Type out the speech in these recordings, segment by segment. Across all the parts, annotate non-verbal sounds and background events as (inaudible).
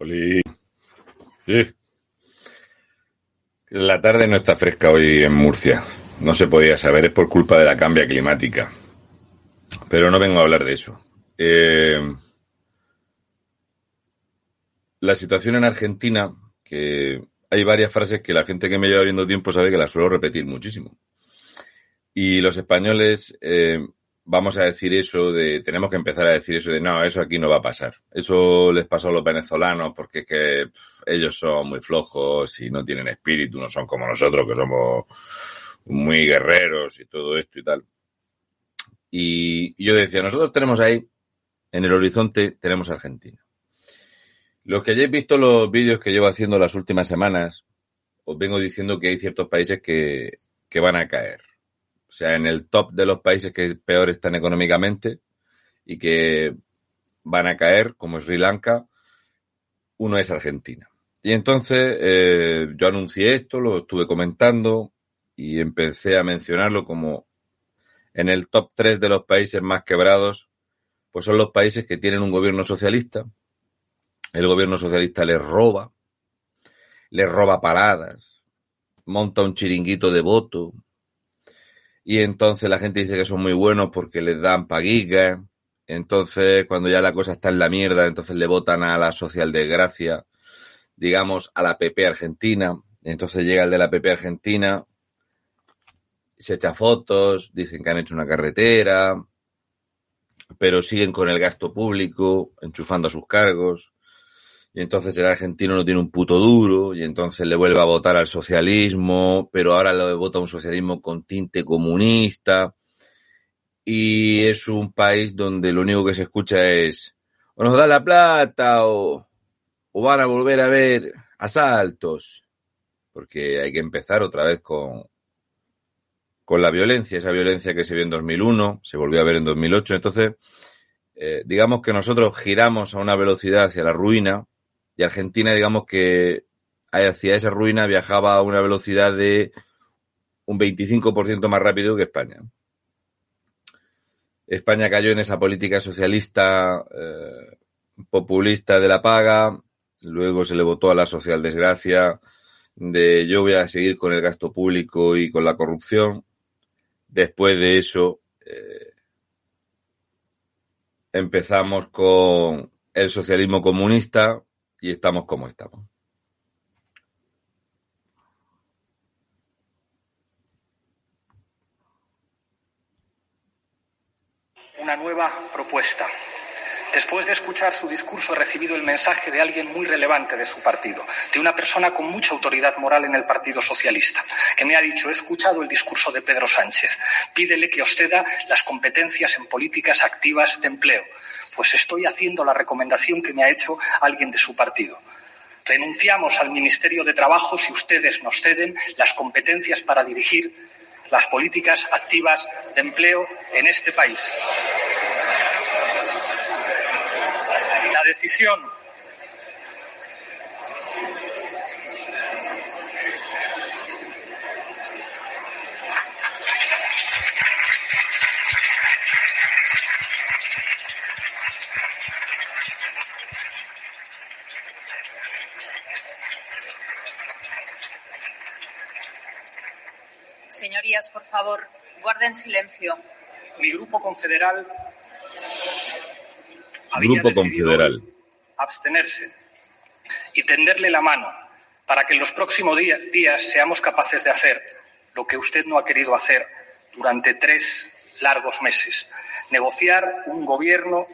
Oli. Sí. La tarde no está fresca hoy en Murcia. No se podía saber, es por culpa de la cambia climática. Pero no vengo a hablar de eso. Eh, la situación en Argentina, que hay varias frases que la gente que me lleva viendo tiempo sabe que las suelo repetir muchísimo. Y los españoles eh, vamos a decir eso de, tenemos que empezar a decir eso de, no, eso aquí no va a pasar. Eso les pasó a los venezolanos porque es que ellos son muy flojos y no tienen espíritu, no son como nosotros que somos muy guerreros y todo esto y tal. Y yo decía, nosotros tenemos ahí, en el horizonte, tenemos Argentina. Los que hayáis visto los vídeos que llevo haciendo las últimas semanas, os vengo diciendo que hay ciertos países que, que van a caer. O sea, en el top de los países que peor están económicamente y que van a caer, como Sri Lanka, uno es Argentina. Y entonces eh, yo anuncié esto, lo estuve comentando y empecé a mencionarlo como en el top 3 de los países más quebrados, pues son los países que tienen un gobierno socialista. El gobierno socialista les roba, les roba paradas, monta un chiringuito de voto, y entonces la gente dice que son muy buenos porque les dan paguigas. Entonces, cuando ya la cosa está en la mierda, entonces le votan a la socialdemocracia, digamos, a la PP Argentina. Entonces llega el de la PP Argentina, se echa fotos, dicen que han hecho una carretera, pero siguen con el gasto público, enchufando a sus cargos. Y entonces el argentino no tiene un puto duro, y entonces le vuelve a votar al socialismo, pero ahora le vota un socialismo con tinte comunista. Y es un país donde lo único que se escucha es o nos da la plata o, van a volver a ver asaltos. Porque hay que empezar otra vez con, con la violencia, esa violencia que se vio en 2001, se volvió a ver en 2008. Entonces, eh, digamos que nosotros giramos a una velocidad hacia la ruina y Argentina, digamos que hacia esa ruina viajaba a una velocidad de un 25% más rápido que España. España cayó en esa política socialista eh, populista de la paga, luego se le votó a la social desgracia de yo voy a seguir con el gasto público y con la corrupción. Después de eso eh, empezamos con el socialismo comunista y estamos como estamos. una nueva propuesta. Después de escuchar su discurso he recibido el mensaje de alguien muy relevante de su partido, de una persona con mucha autoridad moral en el Partido Socialista, que me ha dicho, he escuchado el discurso de Pedro Sánchez, pídele que os ceda las competencias en políticas activas de empleo. Pues estoy haciendo la recomendación que me ha hecho alguien de su partido. Renunciamos al Ministerio de Trabajo si ustedes nos ceden las competencias para dirigir las políticas activas de empleo en este país. decisión. Señorías, por favor, guarden silencio. Mi grupo confederal Grupo Confederal. abstenerse y tenderle la mano para que en los próximos día- días seamos capaces de hacer lo que usted no ha querido hacer durante tres largos meses, negociar un gobierno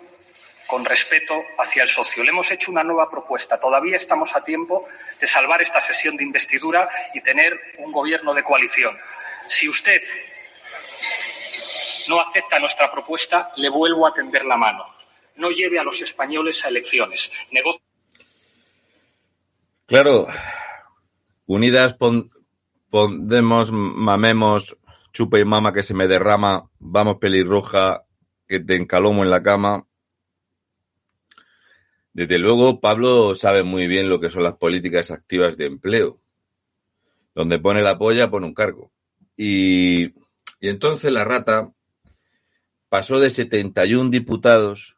con respeto hacia el socio. Le hemos hecho una nueva propuesta. Todavía estamos a tiempo de salvar esta sesión de investidura y tener un gobierno de coalición. Si usted no acepta nuestra propuesta, le vuelvo a tender la mano. No lleve a los españoles a elecciones. Claro, unidas pon- pondemos, mamemos, chupa y mama que se me derrama, vamos pelirroja, que te encalomo en la cama. Desde luego, Pablo sabe muy bien lo que son las políticas activas de empleo. Donde pone la polla, pone un cargo. Y, y entonces la rata pasó de 71 diputados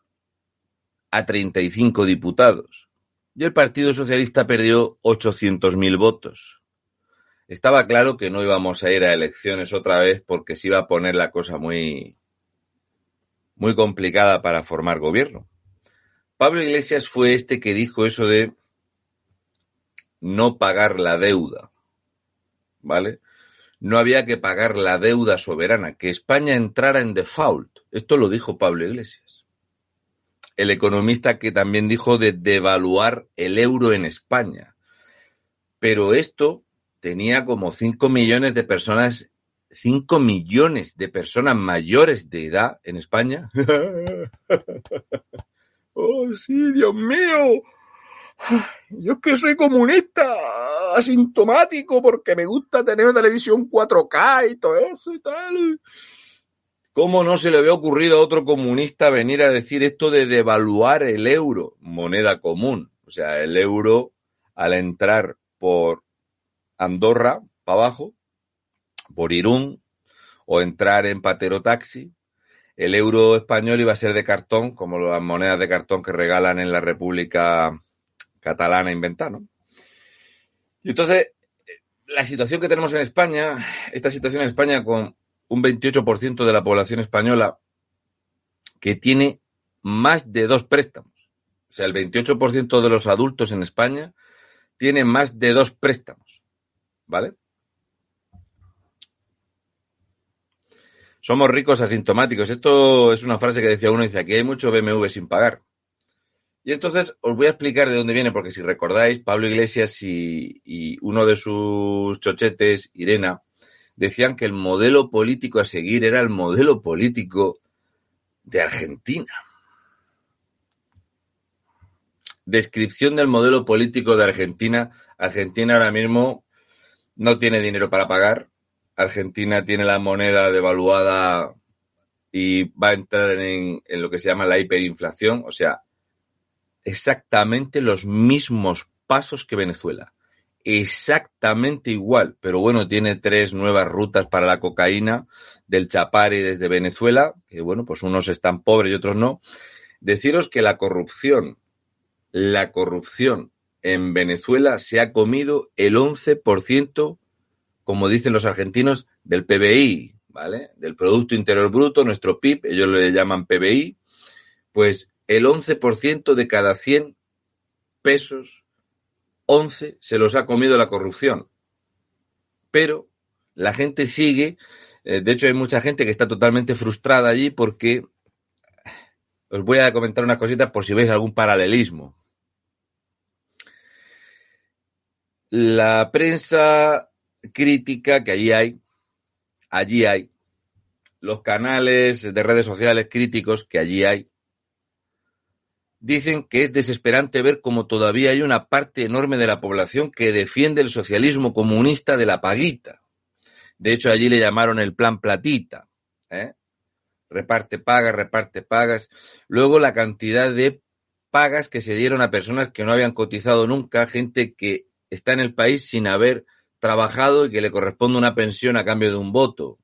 a 35 diputados. Y el Partido Socialista perdió 800.000 votos. Estaba claro que no íbamos a ir a elecciones otra vez porque se iba a poner la cosa muy, muy complicada para formar gobierno. Pablo Iglesias fue este que dijo eso de no pagar la deuda. ¿Vale? No había que pagar la deuda soberana, que España entrara en default. Esto lo dijo Pablo Iglesias el economista que también dijo de devaluar el euro en España. Pero esto tenía como 5 millones de personas, 5 millones de personas mayores de edad en España. (laughs) oh, sí, Dios mío. Yo es que soy comunista, asintomático, porque me gusta tener televisión 4K y todo eso y tal. ¿Cómo no se le había ocurrido a otro comunista venir a decir esto de devaluar el euro, moneda común? O sea, el euro al entrar por Andorra, para abajo, por Irún, o entrar en Patero Taxi, el euro español iba a ser de cartón, como las monedas de cartón que regalan en la República Catalana inventada. Y entonces, la situación que tenemos en España, esta situación en España con un 28% de la población española que tiene más de dos préstamos. O sea, el 28% de los adultos en España tiene más de dos préstamos. ¿Vale? Somos ricos asintomáticos. Esto es una frase que decía uno, dice, aquí hay mucho BMW sin pagar. Y entonces os voy a explicar de dónde viene, porque si recordáis, Pablo Iglesias y, y uno de sus chochetes, Irena, decían que el modelo político a seguir era el modelo político de Argentina. Descripción del modelo político de Argentina. Argentina ahora mismo no tiene dinero para pagar. Argentina tiene la moneda devaluada y va a entrar en, en lo que se llama la hiperinflación. O sea, exactamente los mismos pasos que Venezuela exactamente igual, pero bueno, tiene tres nuevas rutas para la cocaína del Chapari desde Venezuela, que bueno, pues unos están pobres y otros no. Deciros que la corrupción, la corrupción en Venezuela se ha comido el 11%, como dicen los argentinos, del PBI, ¿vale? Del Producto Interior Bruto, nuestro PIB, ellos le llaman PBI, pues el 11% de cada 100 pesos 11 se los ha comido la corrupción. Pero la gente sigue, eh, de hecho hay mucha gente que está totalmente frustrada allí porque os voy a comentar unas cositas por si veis algún paralelismo. La prensa crítica que allí hay, allí hay, los canales de redes sociales críticos que allí hay, dicen que es desesperante ver cómo todavía hay una parte enorme de la población que defiende el socialismo comunista de la paguita. De hecho, allí le llamaron el plan platita. ¿eh? Reparte pagas, reparte pagas. Luego la cantidad de pagas que se dieron a personas que no habían cotizado nunca, gente que está en el país sin haber trabajado y que le corresponde una pensión a cambio de un voto.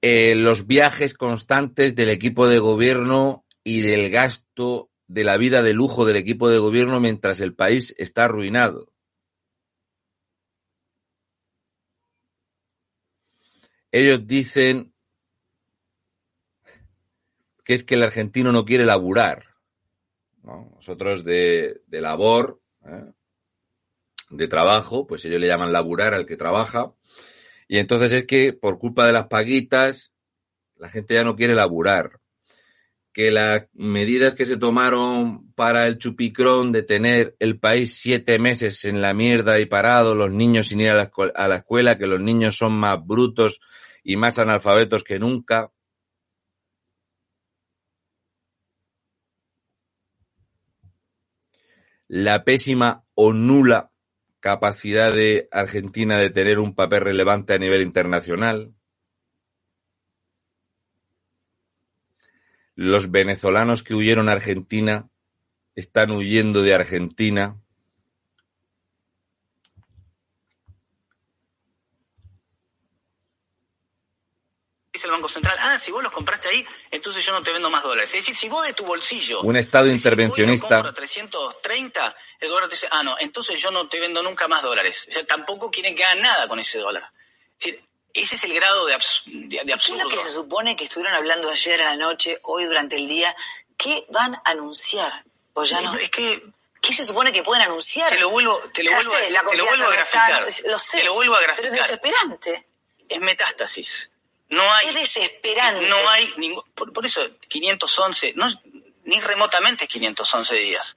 Eh, los viajes constantes del equipo de gobierno y del gasto de la vida de lujo del equipo de gobierno mientras el país está arruinado. Ellos dicen que es que el argentino no quiere laburar. Nosotros de, labor, ¿eh? de trabajo, pues ellos le llaman laburar al que trabaja, y entonces es que por culpa de las paguitas, la gente ya no quiere laburar. Que las medidas que se tomaron para el chupicrón de tener el país siete meses en la mierda y parado, los niños sin ir a la, a la escuela, que los niños son más brutos y más analfabetos que nunca. La pésima o nula capacidad de Argentina de tener un papel relevante a nivel internacional. Los venezolanos que huyeron a Argentina están huyendo de Argentina. Dice el Banco Central, ah, si vos los compraste ahí, entonces yo no te vendo más dólares. Es decir, si vos de tu bolsillo... Un Estado si intervencionista. Voy 330, el gobierno te dice, ah, no, entonces yo no te vendo nunca más dólares. O sea, tampoco quieren que hagan nada con ese dólar. Es decir, ese es el grado de, abs de, de absurdo. ¿Qué es lo que se supone que estuvieron hablando ayer a la noche, hoy durante el día? ¿Qué van a anunciar? O ya no. Es que ¿Qué se supone que pueden anunciar? Te lo vuelvo, te lo vuelvo, sé, a, te lo vuelvo a graficar. está, lo sé, te lo vuelvo a pero graficar. es desesperante. es metástasis. No hay, Es desesperante. no hay ningún, por, por eso 511, no, ni remotamente es 511 días.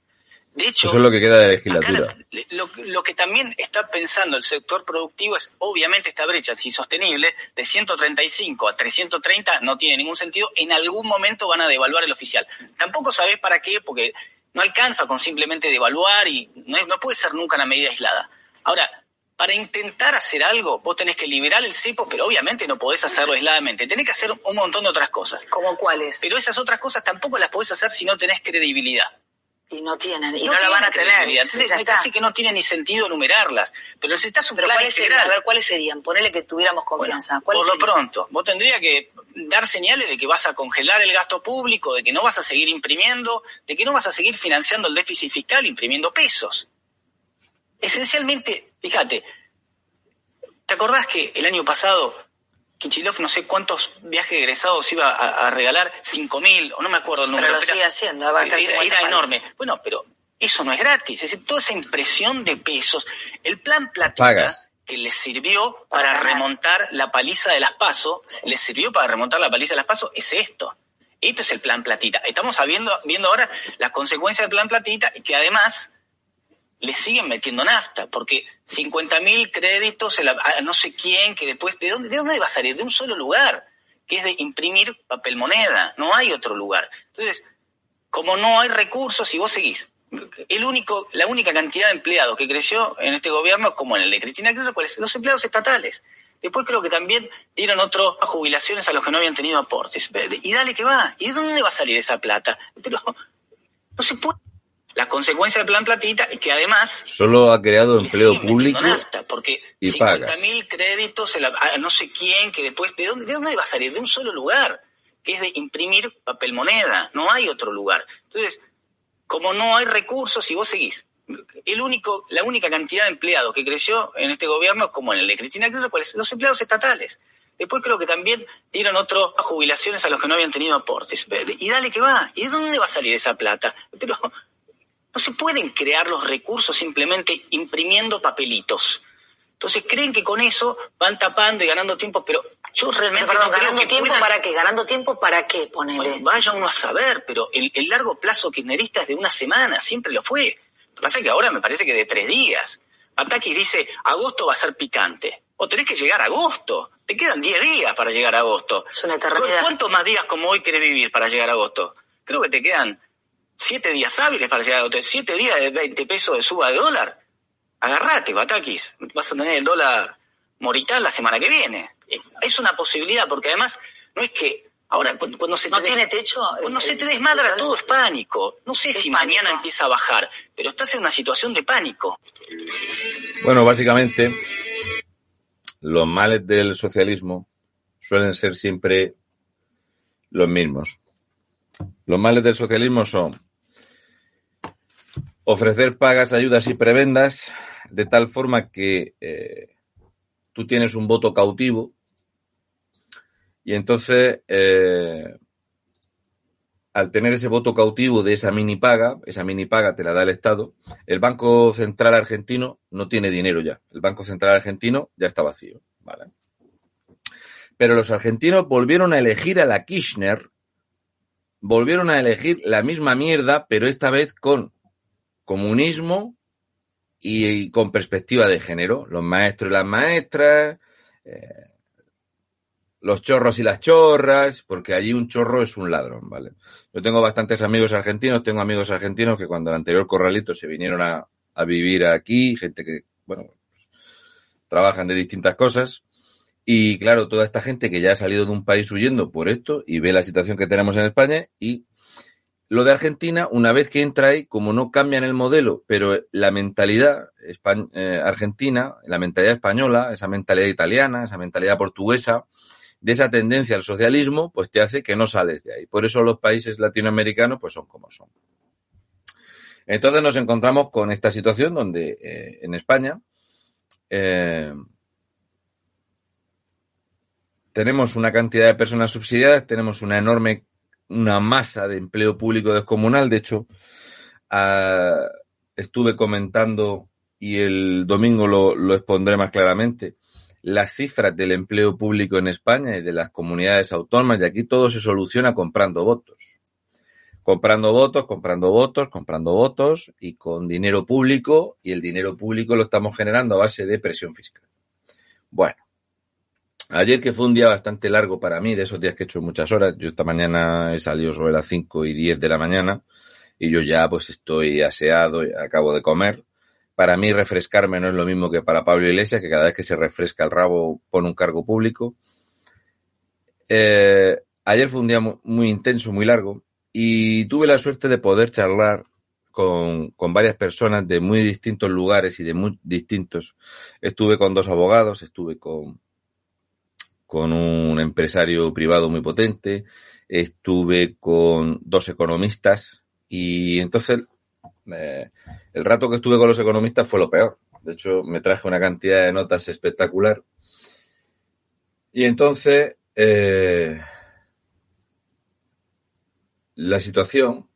De hecho, Eso es lo que queda de legislatura. la- lo, lo que también está pensando el sector productivo es obviamente esta brecha es insostenible de 135 a 330 no tiene ningún sentido. En algún momento van a devaluar el oficial. Tampoco sabés para qué, porque no alcanza con simplemente devaluar y no, es- no puede ser nunca una medida aislada. Ahora, para intentar hacer algo, vos tenés que liberar el cepo, pero obviamente no podés hacerlo aisladamente. Tenés que hacer un montón de otras cosas. ¿Como cuáles? Pero esas otras cosas tampoco las podés hacer si no tenés credibilidad. Y no tienen, y no no, la van a tener. Entonces ya está. parece que no tiene ni sentido enumerarlas. Pero necesitas un Pero plan ¿cuáles serían? integral. A ver, ¿cuáles serían? Ponele que tuviéramos confianza. Bueno, ¿Cuáles por lo pronto, vos tendrías que dar señales de que vas a congelar el gasto público, de que no vas a seguir imprimiendo, de que no vas a seguir financiando el déficit fiscal imprimiendo pesos. Esencialmente, fíjate, ¿te acordás que el año pasado Kichilov no sé cuántos viajes egresados iba a, a regalar? Cinco mil, o no me acuerdo el Pero número. lo era- sigue haciendo, va a era, casi era 50 palos. enorme. Bueno, pero eso no es gratis. Es decir, toda esa impresión de pesos, el plan platita Pagas. que les sirvió Para remontar la paliza de las PASO, les sirvió para remontar la paliza de las PASO, es esto. Esto es el plan platita. Estamos viendo, viendo ahora las consecuencias del plan platita y que además le siguen metiendo nafta, porque 50 mil créditos a, a no sé quién, que después, ¿de dónde, ¿de dónde va a salir? De un solo lugar, que es de imprimir papel moneda, no hay otro lugar. Entonces, como no hay recursos y vos seguís, el único, la única cantidad de empleados que creció en este gobierno, como en el de Cristina Kirchner, ¿cuáles? Los empleados estatales. Después creo que también dieron otro jubilaciones a los que no habían tenido aportes. Y dale que va. ¿Y de dónde va a salir esa plata? Pero no se puede. Las consecuencias del plan platita y que además Solo ha creado le empleo público nafta, porque y 50 pagas. mil créditos a, la- no sé quién, que después, ¿de dónde, ¿de dónde va a salir? De un solo lugar, que es de imprimir papel moneda, no hay otro lugar. Entonces, como no hay recursos y vos seguís, el único, la única cantidad de empleados que creció en este gobierno, como en el de Cristina Kirchner, ¿cuáles? Los empleados estatales. Después creo que también dieron otro jubilaciones a los que no habían tenido aportes. Y dale que va. ¿Y de dónde va a salir esa plata? Pero no se pueden crear los recursos simplemente imprimiendo papelitos. Entonces creen que con eso van tapando y ganando tiempo, pero yo realmente Pero, perdón, no creo ¿ganando que tiempo puedan- para qué? ¿Ganando tiempo para qué? Ponele. Bueno, vaya uno a saber, pero el, el largo plazo kirchnerista es de una semana, siempre lo fue. Lo que pasa es que ahora me parece que de tres días. Patakis dice, agosto va a ser picante. O tenés que llegar a agosto. Te quedan 10 días para llegar a agosto. Es una eternidad. ¿Cu- ¿Cuántos más días como hoy querés vivir para llegar a agosto? Creo que te quedan 7 días hábiles para llegar a agosto. 7 días de 20 pesos de suba de dólar. Agarrate, Batakis. Vas a tener el dólar morital la semana que viene. Es una posibilidad, porque además no es que ahora cuando, cuando se ¿No te tiene techo? cuando El- se te desmadra el- todo es pánico. No sé si pánico. mañana empieza a bajar, pero estás en una situación de pánico. Bueno, básicamente, los males del socialismo suelen ser siempre los mismos. Los males del socialismo son ofrecer pagas, ayudas y prebendas de tal forma que eh, tú tienes un voto cautivo Y entonces, eh, al tener ese voto cautivo de esa mini paga, esa mini paga te la da el Estado, el Banco Central Argentino no tiene dinero ya. El Banco Central Argentino ya está vacío. ¿vale? Pero los argentinos volvieron a elegir a la Kirchner, volvieron a elegir la misma mierda, pero esta vez con comunismo y, con perspectiva de género. Los maestros y las maestras, eh, los chorros y las chorras, porque allí un chorro es un ladrón, ¿vale? Yo tengo bastantes amigos argentinos, tengo amigos argentinos que cuando el anterior corralito se vinieron a, vivir aquí, gente que, bueno, trabajan de distintas cosas. Y claro, toda esta gente que ya ha salido de un país huyendo por esto y ve la situación que tenemos en España y lo de Argentina, una vez que entra ahí, como no cambian el modelo, pero la mentalidad eh, argentina, la mentalidad española, esa mentalidad italiana, esa mentalidad portuguesa, de esa tendencia al socialismo, pues te hace que no sales de ahí. Por eso los países latinoamericanos pues son como son. Entonces nos encontramos con esta situación donde eh, en España eh, tenemos una cantidad de personas subsidiadas, tenemos una enorme, una masa de empleo público descomunal. De hecho, ah, estuve comentando y el domingo lo, lo expondré más claramente las cifras del empleo público en España y de las comunidades autónomas, y aquí todo se soluciona comprando votos. Comprando votos, comprando votos, comprando votos y con dinero público, y el dinero público lo estamos generando a base de presión fiscal. Bueno, ayer que fue un día bastante largo para mí, de esos días que he hecho muchas horas, yo esta mañana he salido sobre las 5 y 10 de la mañana, y yo ya pues estoy aseado, acabo de comer, para mí refrescarme no es lo mismo que para Pablo Iglesias, que cada vez que se refresca el rabo pone un cargo público. Eh, ayer fue un día muy, intenso, muy largo, y tuve la suerte de poder charlar con, varias personas de muy distintos lugares y de muy distintos. Estuve con dos abogados, estuve con, con un empresario privado muy potente, estuve con dos economistas y entonces el rato que estuve con los economistas fue lo peor. De hecho, me traje una cantidad de notas espectacular. Y entonces, eh, la situación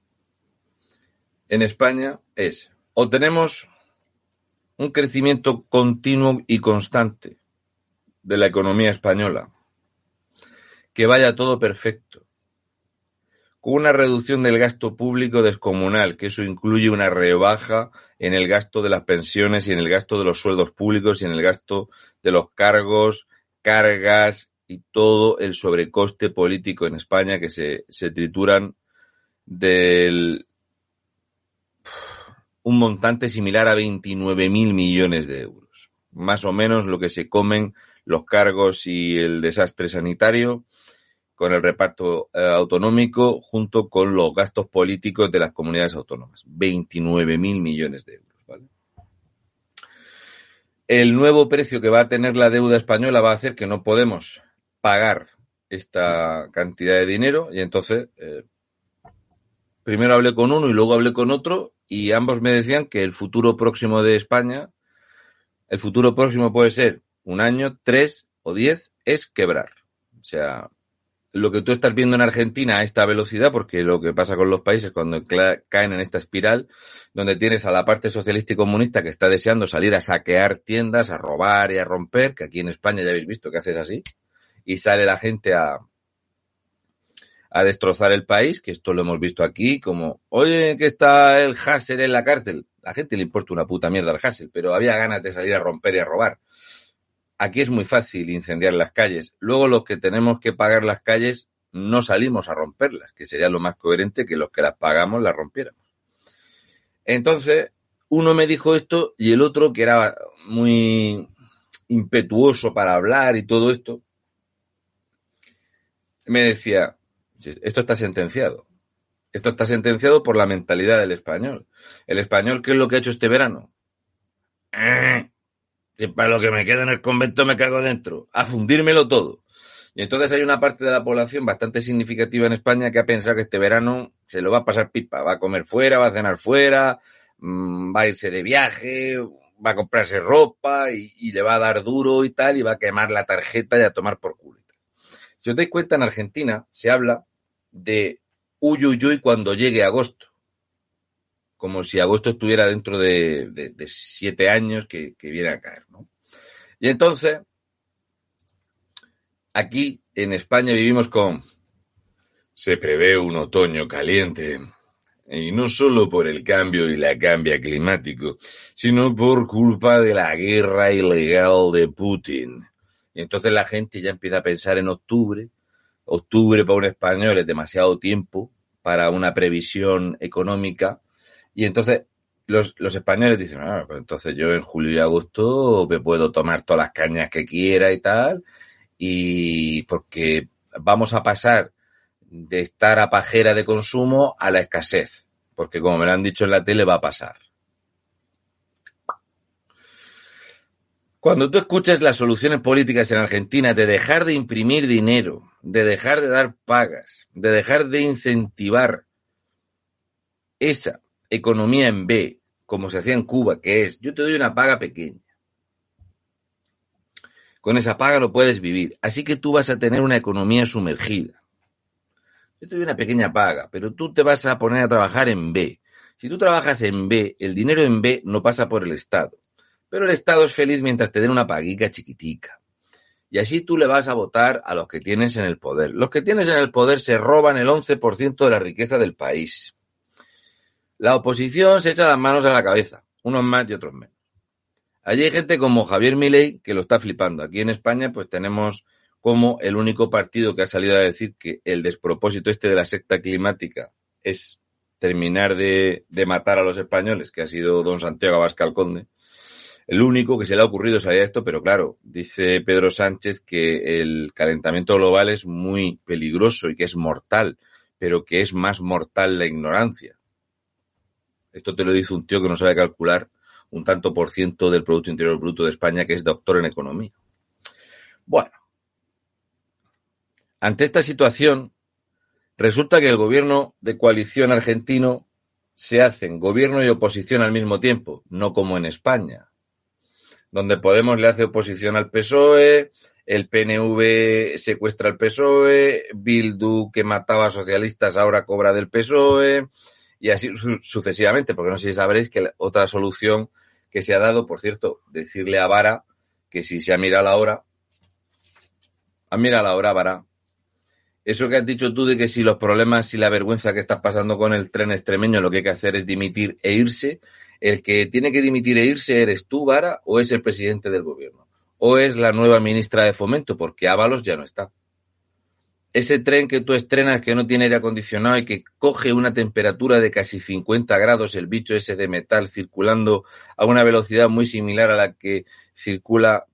en España es, o tenemos un crecimiento continuo y constante de la economía española, que vaya todo perfecto, una reducción del gasto público descomunal, que eso incluye una rebaja en el gasto de las pensiones y en el gasto de los sueldos públicos y en el gasto de los cargos, cargas y todo el sobrecoste político en España que se, se trituran del un montante similar a 29 mil millones de euros. Más o menos lo que se comen los cargos y el desastre sanitario con el reparto eh, autonómico junto con los gastos políticos de las comunidades autónomas. 29 mil millones de euros. El nuevo precio que va a tener la deuda española va a hacer que no podemos pagar esta cantidad de dinero y entonces eh, primero hablé con uno y luego hablé con otro y ambos me decían que el futuro próximo de España, el futuro próximo puede ser un año, tres o diez, es quebrar. O sea, lo que tú estás viendo en Argentina a esta velocidad, porque lo que pasa con los países cuando caen en esta espiral, donde tienes a la parte socialista y comunista que está deseando salir a saquear tiendas, a robar y a romper, que aquí en España ya habéis visto que haces así, y sale la gente a, a destrozar el país, que esto lo hemos visto aquí, como, oye, que está el Hassel en la cárcel. La gente le importa una puta mierda al Hassel, pero había ganas de salir a romper y a robar. Aquí es muy fácil incendiar las calles. Luego los que tenemos que pagar las calles no salimos a romperlas, que sería lo más coherente que los que las pagamos las rompiéramos. Entonces, uno me dijo esto y el otro, que era muy impetuoso para hablar y todo esto, me decía, esto está sentenciado. Esto está sentenciado por la mentalidad del español. El español, ¿qué es lo que ha hecho este verano? Para lo que me queda en el convento me cago dentro, a fundírmelo todo. Y entonces hay una parte de la población bastante significativa en España que ha pensado que este verano se lo va a pasar pipa, va a comer fuera, va a cenar fuera, mm, va a irse de viaje, va a comprarse ropa y, le va a dar duro y tal, y va a quemar la tarjeta y a tomar por culo. Si os dais cuenta, en Argentina se habla de uyuyuy cuando llegue agosto. Como si agosto estuviera dentro de, siete años que, que viene a caer, ¿no? Y entonces, aquí en España vivimos con se prevé un otoño caliente. Y no solo por el cambio y la cambia climático, sino por culpa de la guerra ilegal de Putin. Y entonces la gente ya empieza a pensar en octubre. Octubre para un español es demasiado tiempo para una previsión económica. Y entonces los, los españoles dicen, ah, pues entonces yo en julio y agosto me puedo tomar todas las cañas que quiera y tal. Y porque vamos a pasar de estar a pajera de consumo a la escasez, porque como me lo han dicho en la tele va a pasar. Cuando tú escuchas las soluciones políticas en Argentina de dejar de imprimir dinero, de dejar de dar pagas, de dejar de incentivar esa economía en B, como se hacía en Cuba, que es, yo te doy una paga pequeña. Con esa paga no puedes vivir, así que tú vas a tener una economía sumergida. Yo te doy una pequeña paga, pero tú te vas a poner a trabajar en B. Si tú trabajas en B, el dinero en B no pasa por el Estado. Pero el Estado es feliz mientras te den una paguica chiquitica. Y así tú le vas a votar a los que tienes en el poder. Los que tienes en el poder se roban el 11% de la riqueza del país. La oposición se echa las manos a la cabeza, unos más y otros menos. Allí hay gente como Javier Milei que lo está flipando. Aquí en España pues tenemos como el único partido que ha salido a decir que el despropósito este de la secta climática es terminar de, matar a los españoles, que ha sido don Santiago Abascal Conde. El único que se le ha ocurrido salir a esto, pero claro, dice Pedro Sánchez que el calentamiento global es muy peligroso y que es mortal, pero que es más mortal la ignorancia. Esto te lo dice un tío que no sabe calcular un tanto por ciento del Producto Interior Bruto de España, que es doctor en economía. Bueno, ante esta situación, resulta que el gobierno de coalición argentino se hacen gobierno y oposición al mismo tiempo, no como en España, donde Podemos le hace oposición al PSOE, el PNV secuestra al PSOE, Bildu que mataba a socialistas ahora cobra del PSOE, y así su sucesivamente, porque no sé si sabréis que otra solución que se ha dado, por cierto, decirle a Vara que si se ha mirado la hora, ha mirado la hora, Vara, eso que has dicho tú de que si los problemas y la vergüenza que estás pasando con el tren extremeño, lo que hay que hacer es dimitir e irse, el que tiene que dimitir e irse eres tú, Vara, o es el presidente del gobierno, o es la nueva ministra de Fomento, porque Ábalos ya no está. Ese tren que tú estrenas que no tiene aire acondicionado y que coge una temperatura de casi 50 grados, el bicho ese de metal circulando a una velocidad muy similar a la que circula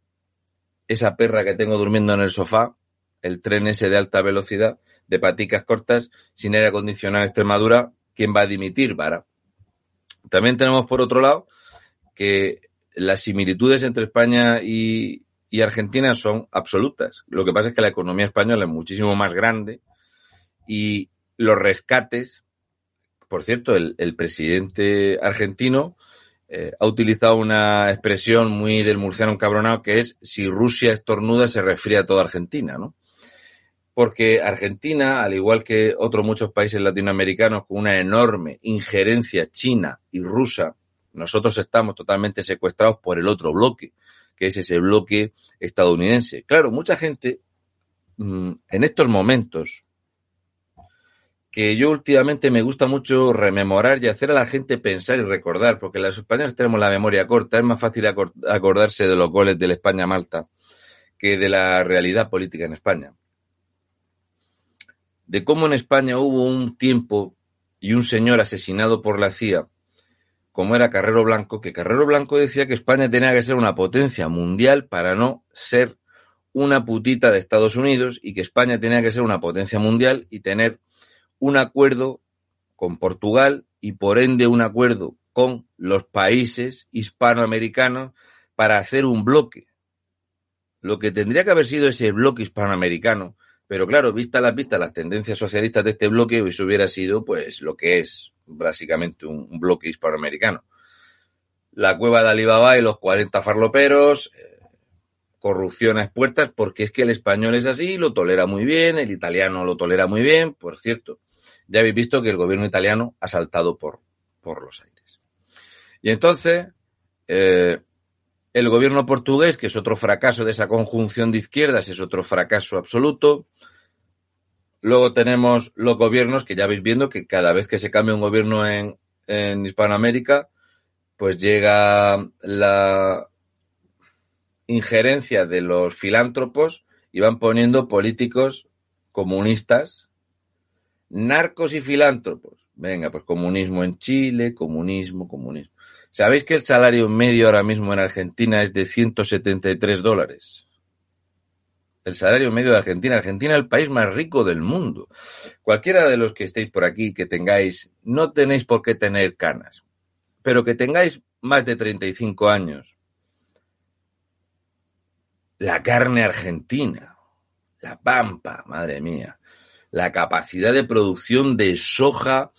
esa perra que tengo durmiendo en el sofá, el tren ese de alta velocidad, de paticas cortas, sin aire acondicionado en Extremadura, ¿quién va a dimitir? Vara. También tenemos por otro lado que las similitudes entre España y, y, Argentina son absolutas. Lo que pasa es que la economía española es muchísimo más grande y los rescates, por cierto, el, presidente argentino eh, ha utilizado una expresión muy del murciano encabronado que es si Rusia estornuda se resfría toda Argentina, ¿no? porque Argentina, al igual que otros muchos países latinoamericanos con una enorme injerencia china y rusa, nosotros estamos totalmente secuestrados por el otro bloque, que es ese bloque estadounidense. Claro, mucha gente mmm, en estos momentos, que yo últimamente me gusta mucho rememorar y hacer a la gente pensar y recordar, porque los españoles tenemos la memoria corta, es más fácil acordarse de los goles del España-Malta que de la realidad política en España de cómo en España hubo un tiempo y un señor asesinado por la CIA, como era Carrero Blanco, que Carrero Blanco decía que España tenía que ser una potencia mundial para no ser una putita de Estados Unidos y que España tenía que ser una potencia mundial y tener un acuerdo con Portugal y por ende un acuerdo con los países hispanoamericanos para hacer un bloque. Lo que tendría que haber sido ese bloque hispanoamericano pero claro, vista la vista las tendencias socialistas de este bloque, eso hubiera sido pues lo que es básicamente un, bloque hispanoamericano. La cueva de Alibaba y los 40 farloperos, eh, corrupción a expuertas porque es que el español es así, lo tolera muy bien, el italiano lo tolera muy bien, por cierto. Ya habéis visto que el gobierno italiano ha saltado por, por los aires. Y entonces, eh, el gobierno portugués, que es otro fracaso de esa conjunción de izquierdas, es otro fracaso absoluto. Luego tenemos los gobiernos que ya veis viendo que cada vez que se cambia un gobierno en, en Hispanoamérica, pues llega la injerencia de los filántropos y van poniendo políticos comunistas, narcos y filántropos. Venga, pues comunismo en Chile, comunismo, comunismo. ¿Sabéis que el salario medio ahora mismo en Argentina es de 173 dólares? El salario medio de Argentina. Argentina es el país más rico del mundo. Cualquiera de los que estéis por aquí, que tengáis, no tenéis por qué tener canas, pero que tengáis más de 35 años. La carne argentina, la pampa, madre mía, la capacidad de producción de soja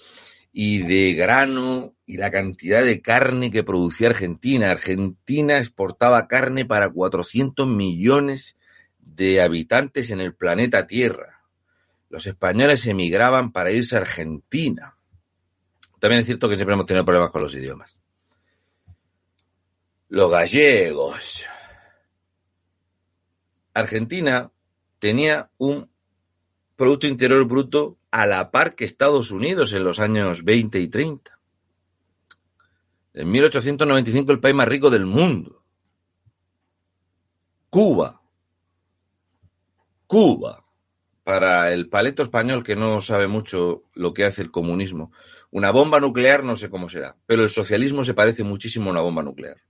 y de grano y la cantidad de carne que producía Argentina. Argentina exportaba carne para 400 millones de habitantes en el planeta Tierra. Los españoles emigraban para irse a Argentina. También es cierto que siempre hemos tenido problemas con los idiomas. Los gallegos. Argentina tenía un Producto Interior Bruto a la par que Estados Unidos en los años 20 y 30. En 1895 el país más rico del mundo. Cuba. Cuba. Para el paleto español que no sabe mucho lo que hace el comunismo. Una bomba nuclear no sé cómo será, pero el socialismo se parece muchísimo a una bomba nuclear.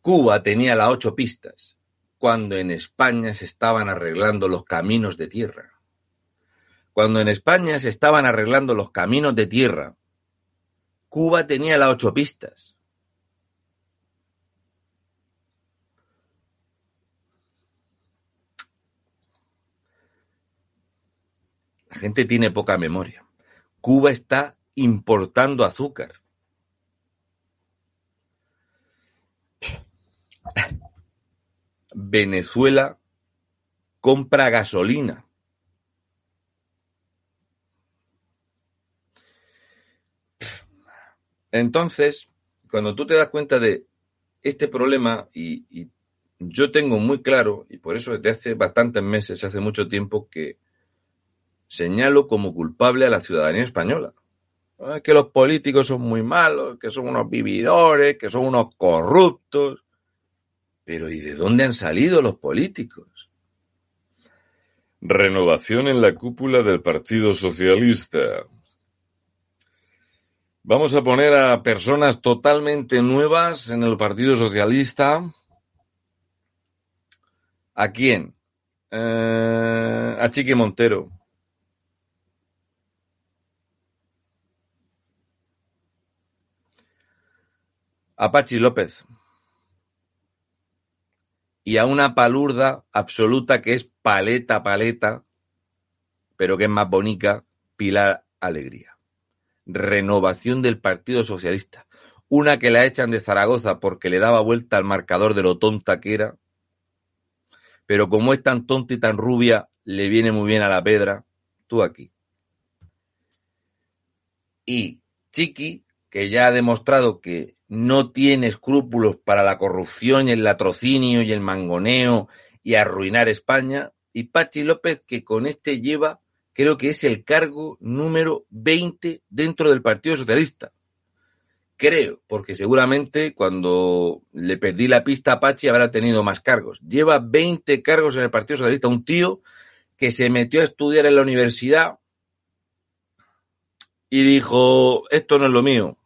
Cuba tenía las ocho pistas, cuando en España se estaban arreglando los caminos de tierra. Cuando en España se estaban arreglando los caminos de tierra, Cuba tenía las ocho pistas. Gente tiene poca memoria. Cuba está importando azúcar. Venezuela compra gasolina. Entonces, cuando tú te das cuenta de este problema, y, yo tengo muy claro, y por eso desde hace bastantes meses, hace mucho tiempo, que señalo como culpable a la ciudadanía española. Que los políticos son muy malos, que son unos vividores, que son unos corruptos. Pero ¿y de dónde han salido los políticos? Renovación en la cúpula del Partido Socialista. Vamos a poner a personas totalmente nuevas en el Partido Socialista. ¿A quién? Eh, a Chiqui Montero. A Pachi López. Y a una palurda absoluta que es paleta, paleta, pero que es más bonita, Pilar Alegría renovación del Partido Socialista. Una que la echan de Zaragoza porque le daba vuelta al marcador de lo tonta que era. Pero como es tan tonta y tan rubia, le viene muy bien a la pedra. Tú aquí. Y Chiqui, que ya ha demostrado que no tiene escrúpulos para la corrupción y el latrocinio y el mangoneo y arruinar España. Y Pachi López, que con este lleva creo que es el cargo número 20 dentro del Partido Socialista. Creo, porque seguramente cuando le perdí la pista a Pachi habrá tenido más cargos. Lleva 20 cargos en el Partido Socialista. Un tío que se metió a estudiar en la universidad y dijo, esto no es lo mío.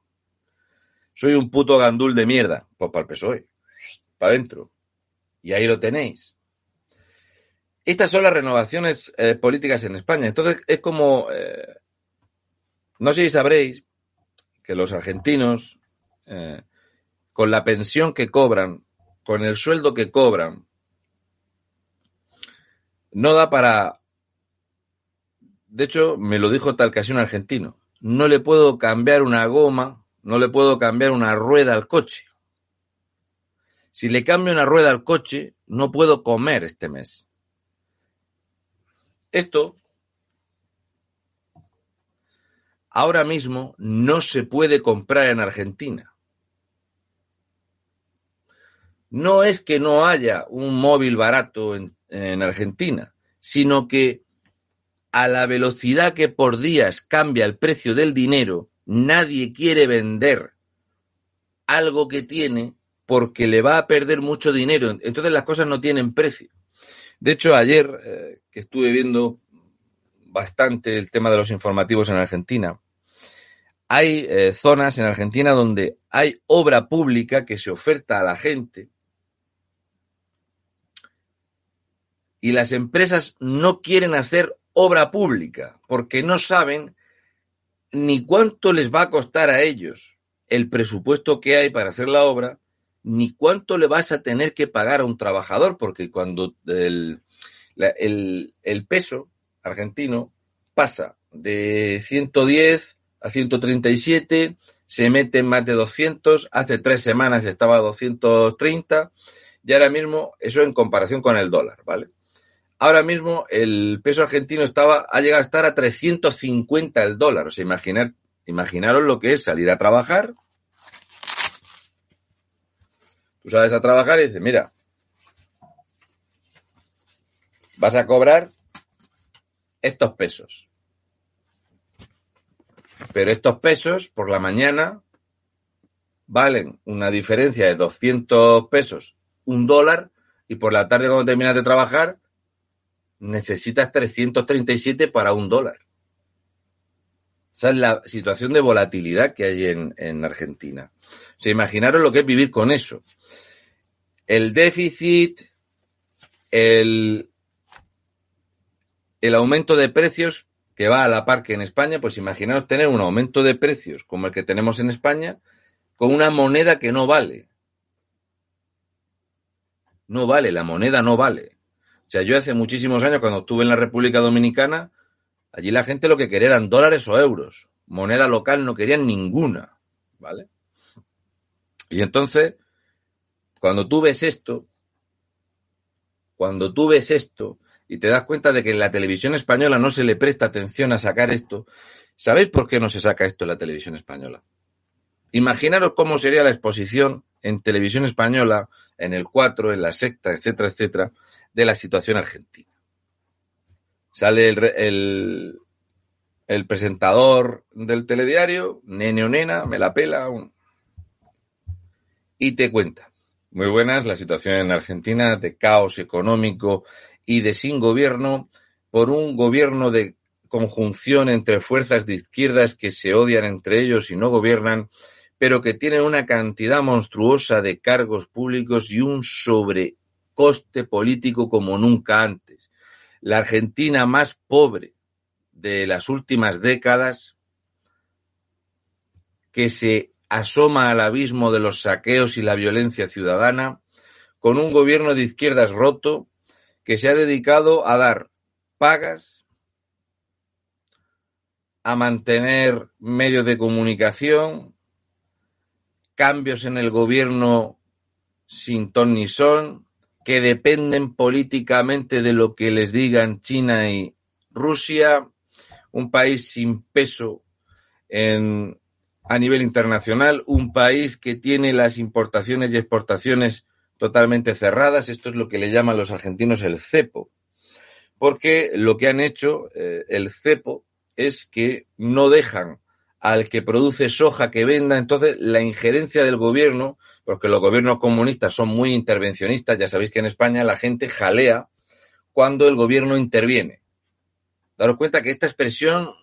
Soy un puto gandul de mierda. Pues para el PSOE. Para adentro. Y ahí lo tenéis. Estas son las renovaciones eh, políticas en España. Entonces es como, eh, no sé si sabréis que los argentinos, eh, con la pensión que cobran, con el sueldo que cobran, no da para... De hecho, me lo dijo tal casi un argentino. No le puedo cambiar una goma, no le puedo cambiar una rueda al coche. Si le cambio una rueda al coche, no puedo comer este mes. Esto ahora mismo no se puede comprar en Argentina. No es que no haya un móvil barato en, en Argentina, sino que a la velocidad que por días cambia el precio del dinero, nadie quiere vender algo que tiene porque le va a perder mucho dinero. Entonces las cosas no tienen precio. De hecho, ayer eh, que estuve viendo bastante el tema de los informativos en Argentina, hay eh, zonas en Argentina donde hay obra pública que se oferta a la gente y las empresas no quieren hacer obra pública porque no saben ni cuánto les va a costar a ellos el presupuesto que hay para hacer la obra, ni cuánto le vas a tener que pagar a un trabajador, porque cuando el, el, el peso argentino pasa de 110 a 137, se mete en más de 200, hace tres semanas estaba a 230 y ahora mismo eso en comparación con el dólar, ¿vale? Ahora mismo el peso argentino estaba, ha llegado a estar a 350 el dólar. O sea, imaginar, imaginaros lo que es salir a trabajar. Tú sales a trabajar y dices, mira, vas a cobrar estos pesos. Pero estos pesos por la mañana valen una diferencia de 200 pesos, un dólar, y por la tarde cuando terminas de trabajar necesitas 337 para un dólar. Esa es la situación de volatilidad que hay en, en Argentina. O sea, imaginaros lo que es vivir con eso. El déficit, el, el aumento de precios que va a la par que en España, pues imaginaros tener un aumento de precios como el que tenemos en España con una moneda que no vale. No vale, la moneda no vale. O sea, yo hace muchísimos años, cuando estuve en la República Dominicana, allí la gente lo que quería eran dólares o euros. Moneda local no querían ninguna, ¿vale? Y entonces, cuando tú ves esto, cuando tú ves esto y te das cuenta de que en la televisión española no se le presta atención a sacar esto, ¿sabéis por qué no se saca esto en la televisión española? Imaginaros cómo sería la exposición en televisión española, en el 4, en la secta, etcétera, etcétera, de la situación argentina. Sale el, el, el presentador del telediario, nene o nena, me la pela, y te cuenta. Muy buenas, la situación en Argentina de caos económico y de sin gobierno por un gobierno de conjunción entre fuerzas de izquierdas que se odian entre ellos y no gobiernan, pero que tienen una cantidad monstruosa de cargos públicos y un sobre coste político como nunca antes. La Argentina más pobre de las últimas décadas, que se asoma al abismo de los saqueos y la violencia ciudadana, con un gobierno de izquierdas roto que se ha dedicado a dar pagas, a mantener medios de comunicación, cambios en el gobierno sin ton ni son, que dependen políticamente de lo que les digan China y Rusia, un país sin peso a nivel internacional, un país que tiene las importaciones y exportaciones totalmente cerradas. Esto es lo que le llaman los argentinos el cepo, porque lo que han hecho eh, el cepo es que no dejan al que produce soja que venda, entonces la injerencia del gobierno porque los gobiernos comunistas son muy intervencionistas. Ya sabéis que en España la gente jalea cuando el gobierno interviene. Daros cuenta que esta expresión,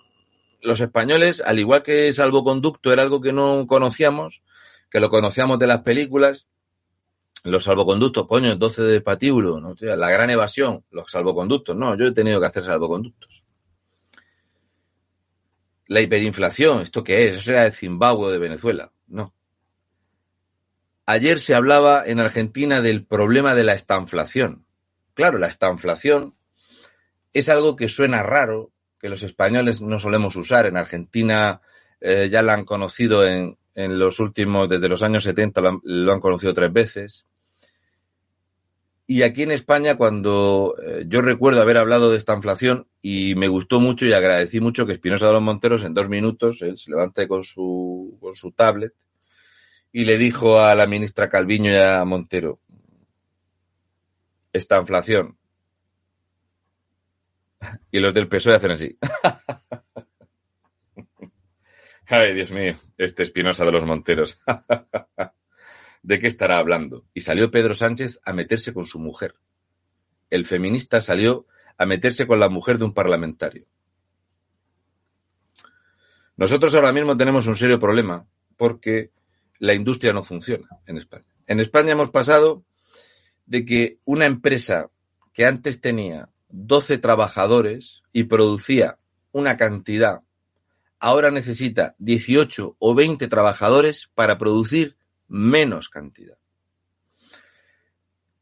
los españoles, al igual que salvoconducto, era algo que no conocíamos, que lo conocíamos de las películas. Los salvoconductos, coño, 12 de patíbulo, ¿no? la gran evasión, los salvoconductos. No, yo he tenido que hacer salvoconductos. La hiperinflación, ¿esto qué es? Eso era de Zimbabue o de Venezuela. No. Ayer se hablaba en Argentina del problema de la estanflación. Claro, la estanflación es algo que suena raro, que los españoles no solemos usar. En Argentina eh, ya la han conocido en, en, los últimos, desde los años 70 lo han, lo han, conocido tres veces. Y aquí en España, cuando eh, yo recuerdo haber hablado de esta inflación y me gustó mucho y agradecí mucho que Espinosa de los Monteros en dos minutos, él se levanta con su, con su tablet y le dijo a la ministra Calviño y a Montero, esta inflación. Y los del PSOE hacen así. (laughs) Ay, Dios mío, este Espinosa de los Monteros. (laughs) ¿De qué estará hablando? Y salió Pedro Sánchez a meterse con su mujer. El feminista salió a meterse con la mujer de un parlamentario. Nosotros ahora mismo tenemos un serio problema porque la industria no funciona en España. En España hemos pasado de que una empresa que antes tenía 12 trabajadores y producía una cantidad, ahora necesita 18 o 20 trabajadores para producir menos cantidad.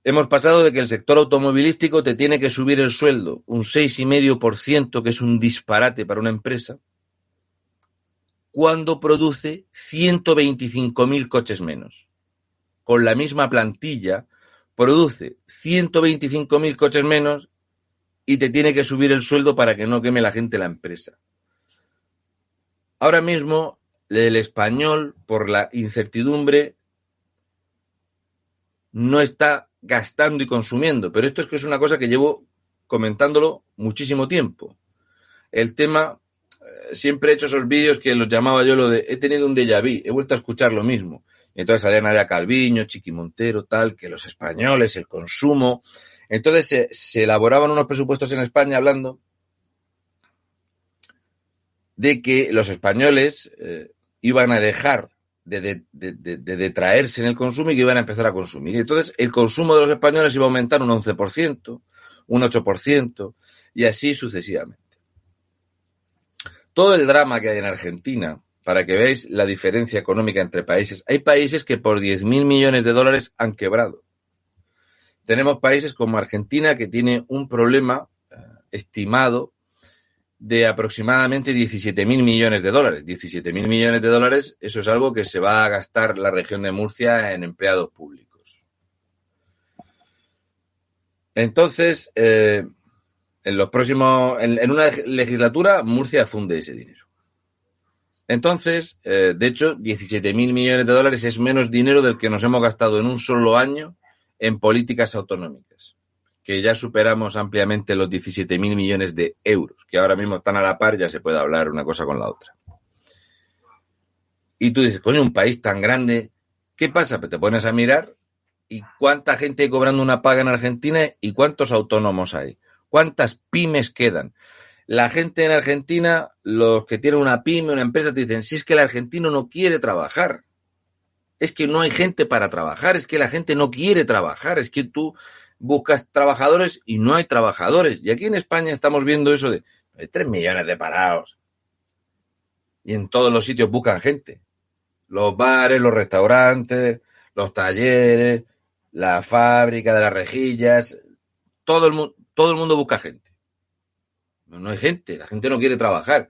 Hemos pasado de que el sector automovilístico te tiene que subir el sueldo un 6,5%, que es un disparate para una empresa, cuando produce 125.000 coches menos. Con la misma plantilla, produce 125.000 coches menos y te tiene que subir el sueldo para que no queme la gente la empresa. Ahora mismo, el español, por la incertidumbre, no está gastando y consumiendo, pero esto es que es una cosa que llevo comentándolo muchísimo tiempo. El tema, eh, siempre he hecho esos vídeos que los llamaba yo lo de he tenido un déjà vu, he vuelto a escuchar lo mismo. Y entonces salía Nadia Calviño, Chiqui Montero, tal, que los españoles, el consumo. Entonces se, se elaboraban unos presupuestos en España hablando de que los españoles eh, iban a dejar de, de, de, de, detraerse en el consumo y que iban a empezar a consumir. Y entonces el consumo de los españoles iba a aumentar un 11%, un 8% y así sucesivamente. Todo el drama que hay en Argentina, para que veáis la diferencia económica entre países, hay países que por 10.000 millones de dólares han quebrado. Tenemos países como Argentina que tiene un problema eh, estimado de aproximadamente 17.000 millones de dólares. 17.000 millones de dólares, eso es algo que se va a gastar la región de Murcia en empleados públicos. Entonces, eh, en los próximos, en, una legislatura, Murcia funde ese dinero. Entonces, eh, de hecho, 17.000 millones de dólares es menos dinero del que nos hemos gastado en un solo año en políticas autonómicas que ya superamos ampliamente los 17.000 millones de euros, que ahora mismo están a la par, ya se puede hablar una cosa con la otra. Y tú dices, coño, un país tan grande, ¿qué pasa? Pues te pones a mirar y cuánta gente hay cobrando una paga en Argentina y cuántos autónomos hay, cuántas pymes quedan. La gente en Argentina, los que tienen una pyme, una empresa, te dicen, si es que el argentino no quiere trabajar, es que no hay gente para trabajar, es que la gente no quiere trabajar, es que tú buscas trabajadores y no hay trabajadores. Y aquí en España estamos viendo eso de hay tres millones de parados. Y en todos los sitios buscan gente. Los bares, los restaurantes, los talleres, la fábrica de las rejillas, todo el, todo el mundo busca gente. No hay gente, la gente no quiere trabajar.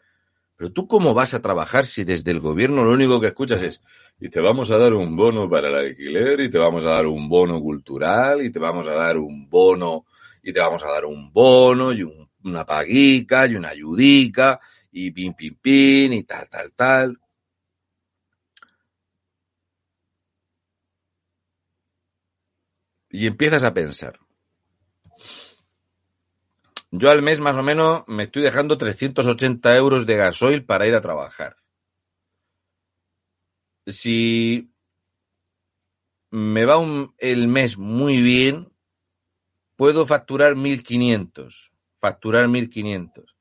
Pero tú cómo vas a trabajar si desde el gobierno lo único que escuchas es y te vamos a dar un bono para el alquiler y te vamos a dar un bono cultural y te vamos a dar un bono y te vamos a dar un bono y un, una paguica y una ayudica y pin pin pin y tal tal tal. Y empiezas a pensar, yo al mes más o menos me estoy dejando 380 euros de gasoil para ir a trabajar. Si me va un, el mes muy bien, puedo facturar 1500. Facturar 1500.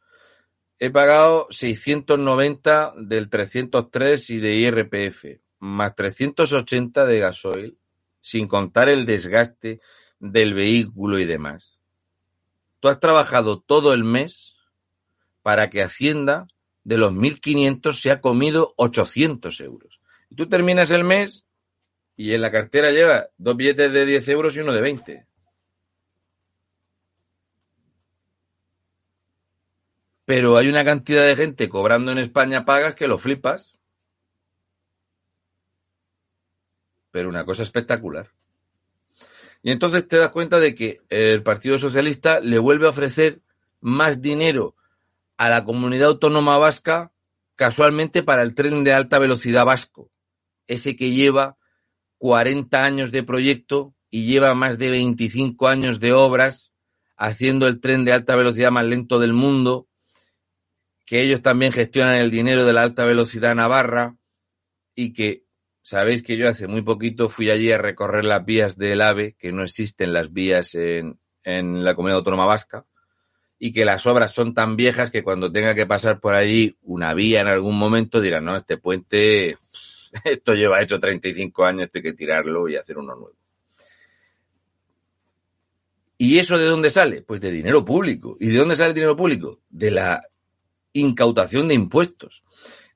He pagado 690 del 303 y de IRPF, más 380 de gasoil, sin contar el desgaste del vehículo y demás tú has trabajado todo el mes para que Hacienda de los 1.500 se ha comido 800 euros. Y tú terminas el mes y en la cartera lleva dos billetes de 10 euros y uno de 20. Pero hay una cantidad de gente cobrando en España pagas que lo flipas. Pero una cosa espectacular. Y entonces te das cuenta de que el Partido Socialista le vuelve a ofrecer más dinero a la comunidad autónoma vasca casualmente para el tren de alta velocidad vasco, ese que lleva 40 años de proyecto y lleva más de 25 años de obras haciendo el tren de alta velocidad más lento del mundo, que ellos también gestionan el dinero de la alta velocidad navarra y que sabéis que yo hace muy poquito fui allí a recorrer las vías del AVE, que no existen las vías en, en la comunidad autónoma vasca, y que las obras son tan viejas que cuando tenga que pasar por allí una vía en algún momento dirán, no, este puente, (laughs) esto lleva hecho 35 años, esto hay que tirarlo y hacer uno nuevo. ¿Y eso de dónde sale? Pues de dinero público. ¿Y de dónde sale el dinero público? De la incautación de impuestos.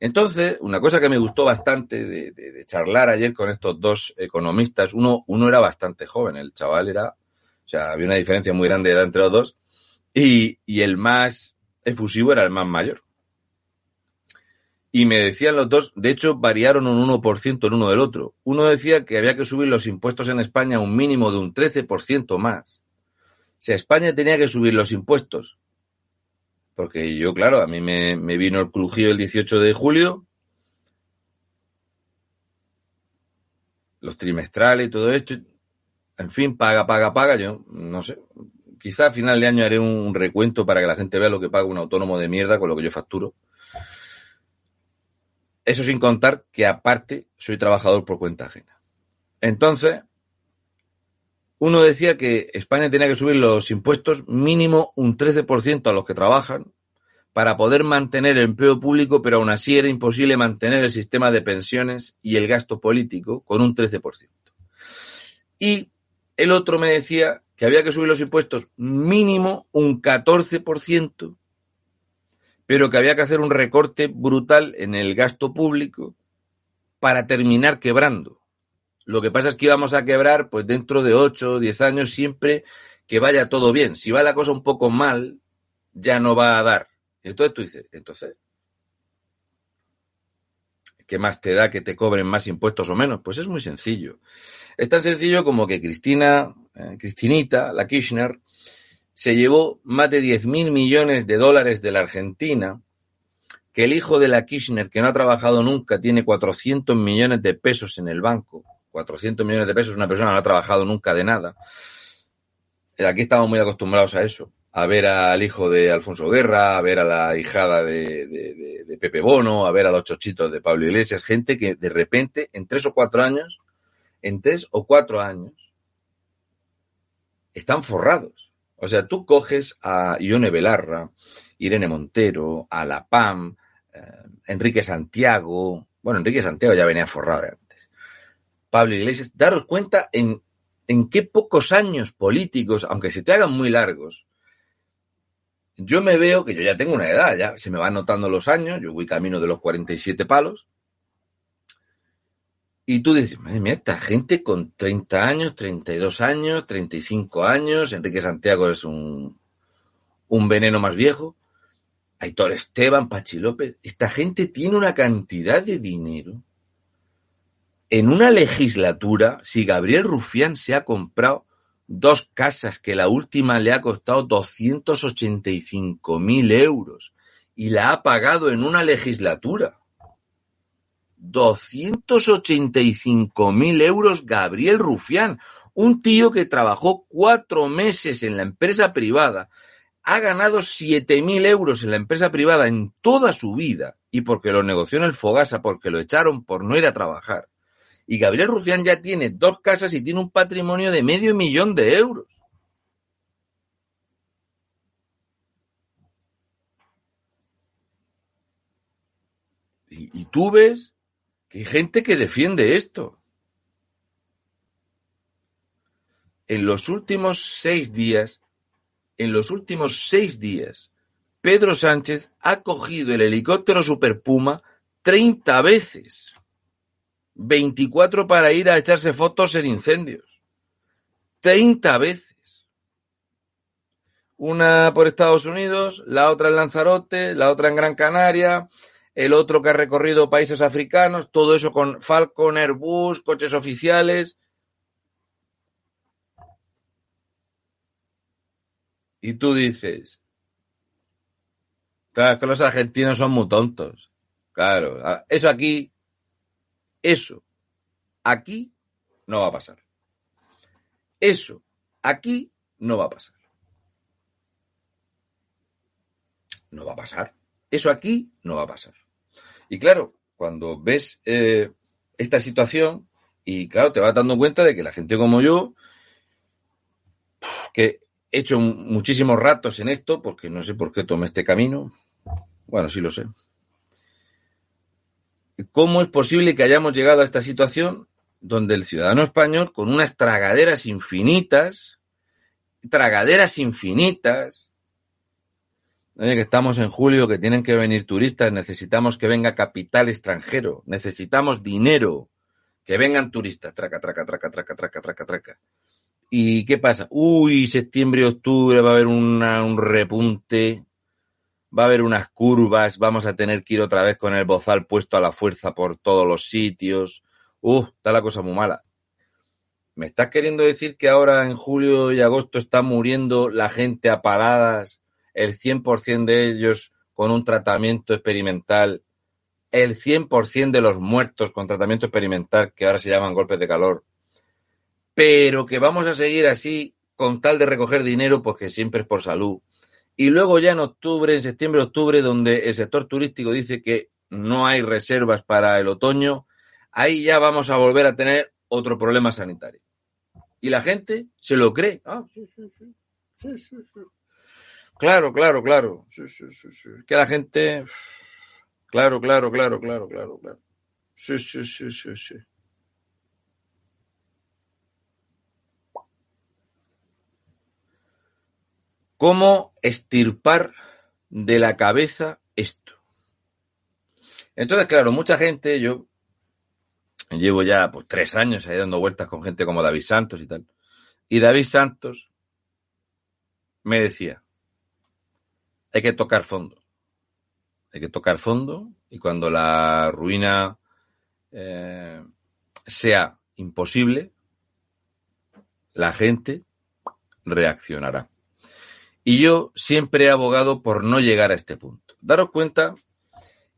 Entonces, una cosa que me gustó bastante de, charlar ayer con estos dos economistas, uno, uno era bastante joven, el chaval era, o sea, había una diferencia muy grande de edad entre los dos, y, y el más efusivo era el más mayor. Y me decían los dos, de hecho, variaron un 1% el uno del otro. Uno decía que había que subir los impuestos en España un mínimo de un 13% más. Si España tenía que subir los impuestos porque yo, claro, a mí me, me vino el crujido el 18 de julio, los trimestrales y todo esto, en fin, paga, paga, paga, yo no sé, quizá a final de año haré un recuento para que la gente vea lo que paga un autónomo de mierda con lo que yo facturo. Eso sin contar que aparte soy trabajador por cuenta ajena. Entonces, uno decía que España tenía que subir los impuestos mínimo un 13% a los que trabajan para poder mantener el empleo público, pero aún así era imposible mantener el sistema de pensiones y el gasto político con un 13%. Y el otro me decía que había que subir los impuestos mínimo un 14%, pero que había que hacer un recorte brutal en el gasto público para terminar quebrando. Lo que pasa es que íbamos a quebrar pues dentro de 8 o 10 años siempre que vaya todo bien. Si va la cosa un poco mal, ya no va a dar. Entonces tú dices, entonces, ¿qué más te da que te cobren más impuestos o menos? Pues es muy sencillo. Es tan sencillo como que Cristina, eh, Cristinita, la Kirchner, se llevó más de 10 mil millones de dólares de la Argentina, que el hijo de la Kirchner, que no ha trabajado nunca, tiene 400 millones de pesos en el banco, 400 millones de pesos, una persona no ha trabajado nunca de nada. Aquí estamos muy acostumbrados a eso, a ver al hijo de Alfonso Guerra, a ver a la hijada de, Pepe Bono, a ver a los chochitos de Pablo Iglesias, gente que de repente, en tres o cuatro años, en tres o cuatro años, están forrados. O sea, tú coges a Ione Belarra, Irene Montero, a La Pam, eh, Enrique Santiago, bueno, Enrique Santiago ya venía forrado Pablo Iglesias, daros cuenta en, en qué pocos años políticos, aunque se te hagan muy largos, yo me veo que yo ya tengo una edad, ya se me van notando los años, yo voy camino de los 47 palos, y tú dices, madre mía, esta gente con 30 años, 32 años, 35 años, Enrique Santiago es un, un veneno más viejo, Aitor Esteban, Pachi López, esta gente tiene una cantidad de dinero en una legislatura, si Gabriel Rufián se ha comprado dos casas que la última le ha costado 285 mil euros y la ha pagado en una legislatura. 285 mil euros Gabriel Rufián, un tío que trabajó cuatro meses en la empresa privada, ha ganado 7 mil euros en la empresa privada en toda su vida y porque lo negoció en el Fogasa, porque lo echaron por no ir a trabajar y Gabriel Rufián ya tiene dos casas y tiene un patrimonio de medio millón de euros. Y, tú ves que hay gente que defiende esto. En los últimos seis días, en los últimos seis días, Pedro Sánchez ha cogido el helicóptero Super Puma 30 veces. 24 para ir a echarse fotos en incendios. 30 veces. Una por Estados Unidos, la otra en Lanzarote, la otra en Gran Canaria, el otro que ha recorrido países africanos, todo eso con Falcon, Airbus, coches oficiales. Y tú dices, claro, es que los argentinos son muy tontos. Claro, eso aquí, eso, aquí no va a pasar. Eso, aquí no va a pasar. No va a pasar. Eso aquí no va a pasar. Y claro, cuando ves eh, esta situación, y claro, te vas dando cuenta de que la gente como yo, que he hecho muchísimos ratos en esto, porque no sé por qué tomé este camino, bueno, sí lo sé. ¿Cómo es posible que hayamos llegado a esta situación donde el ciudadano español, con unas tragaderas infinitas, tragaderas infinitas, Oye, que estamos en julio, que tienen que venir turistas, necesitamos que venga capital extranjero, necesitamos dinero, que vengan turistas, traca, traca, traca, traca, traca, traca, traca. ¿Y qué pasa? Uy, septiembre, octubre va a haber un repunte, va a haber unas curvas, vamos a tener que ir otra vez con el bozal puesto a la fuerza por todos los sitios. Uh, está la cosa muy mala. ¿Me estás queriendo decir que ahora en julio y agosto está muriendo la gente a paradas el 100% de ellos con un tratamiento experimental, el 100% de los muertos con tratamiento experimental, que ahora se llaman golpes de calor, pero que vamos a seguir así con tal de recoger dinero porque siempre es por salud. Y luego ya en octubre, en septiembre, octubre, donde el sector turístico dice que no hay reservas para el otoño, ahí ya vamos a volver a tener otro problema sanitario. Y la gente se lo cree. Ah, sí, sí, sí. sí, sí, sí. Claro, claro, claro. Sí, sí, sí, sí. Que la gente. Claro, claro, claro, claro, claro, claro. Sí, sí, sí, sí, sí. ¿Cómo estirpar de la cabeza esto? Entonces, claro, mucha gente, yo llevo ya pues, tres años ahí dando vueltas con gente como David Santos y tal. Y David Santos me decía, hay que tocar fondo. Hay que tocar fondo y cuando la ruina eh, sea imposible, la gente reaccionará. Y yo siempre he abogado por no llegar a este punto. Daros cuenta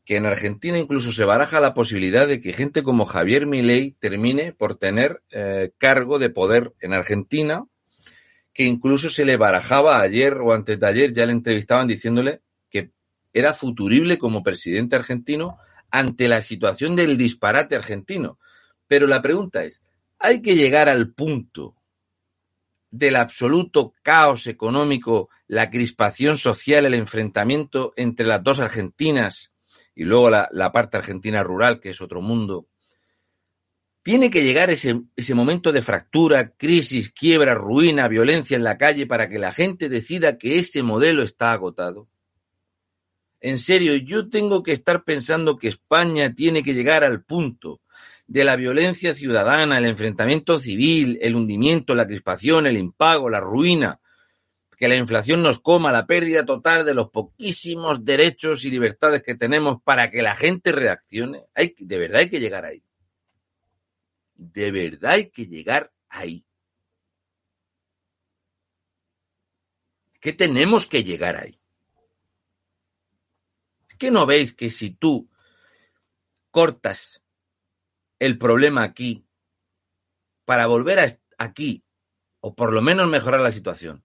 que en Argentina incluso se baraja la posibilidad de que gente como Javier Milei termine por tener eh, cargo de poder en Argentina que incluso se le barajaba ayer o antes de ayer, ya le entrevistaban diciéndole que era futurible como presidente argentino ante la situación del disparate argentino. Pero la pregunta es, ¿hay que llegar al punto del absoluto caos económico, la crispación social, el enfrentamiento entre las dos Argentinas y luego la, parte argentina rural, que es otro mundo, tiene que llegar ese, ese momento de fractura, crisis, quiebra, ruina, violencia en la calle para que la gente decida que ese modelo está agotado. En serio, yo tengo que estar pensando que España tiene que llegar al punto de la violencia ciudadana, el enfrentamiento civil, el hundimiento, la crispación, el impago, la ruina, que la inflación nos coma, la pérdida total de los poquísimos derechos y libertades que tenemos para que la gente reaccione. Hay, de verdad hay que llegar ahí. De verdad hay que llegar ahí. ¿Qué tenemos que llegar ahí. ¿Es que no veis que si tú cortas el problema aquí para volver a aquí, o por lo menos mejorar la situación,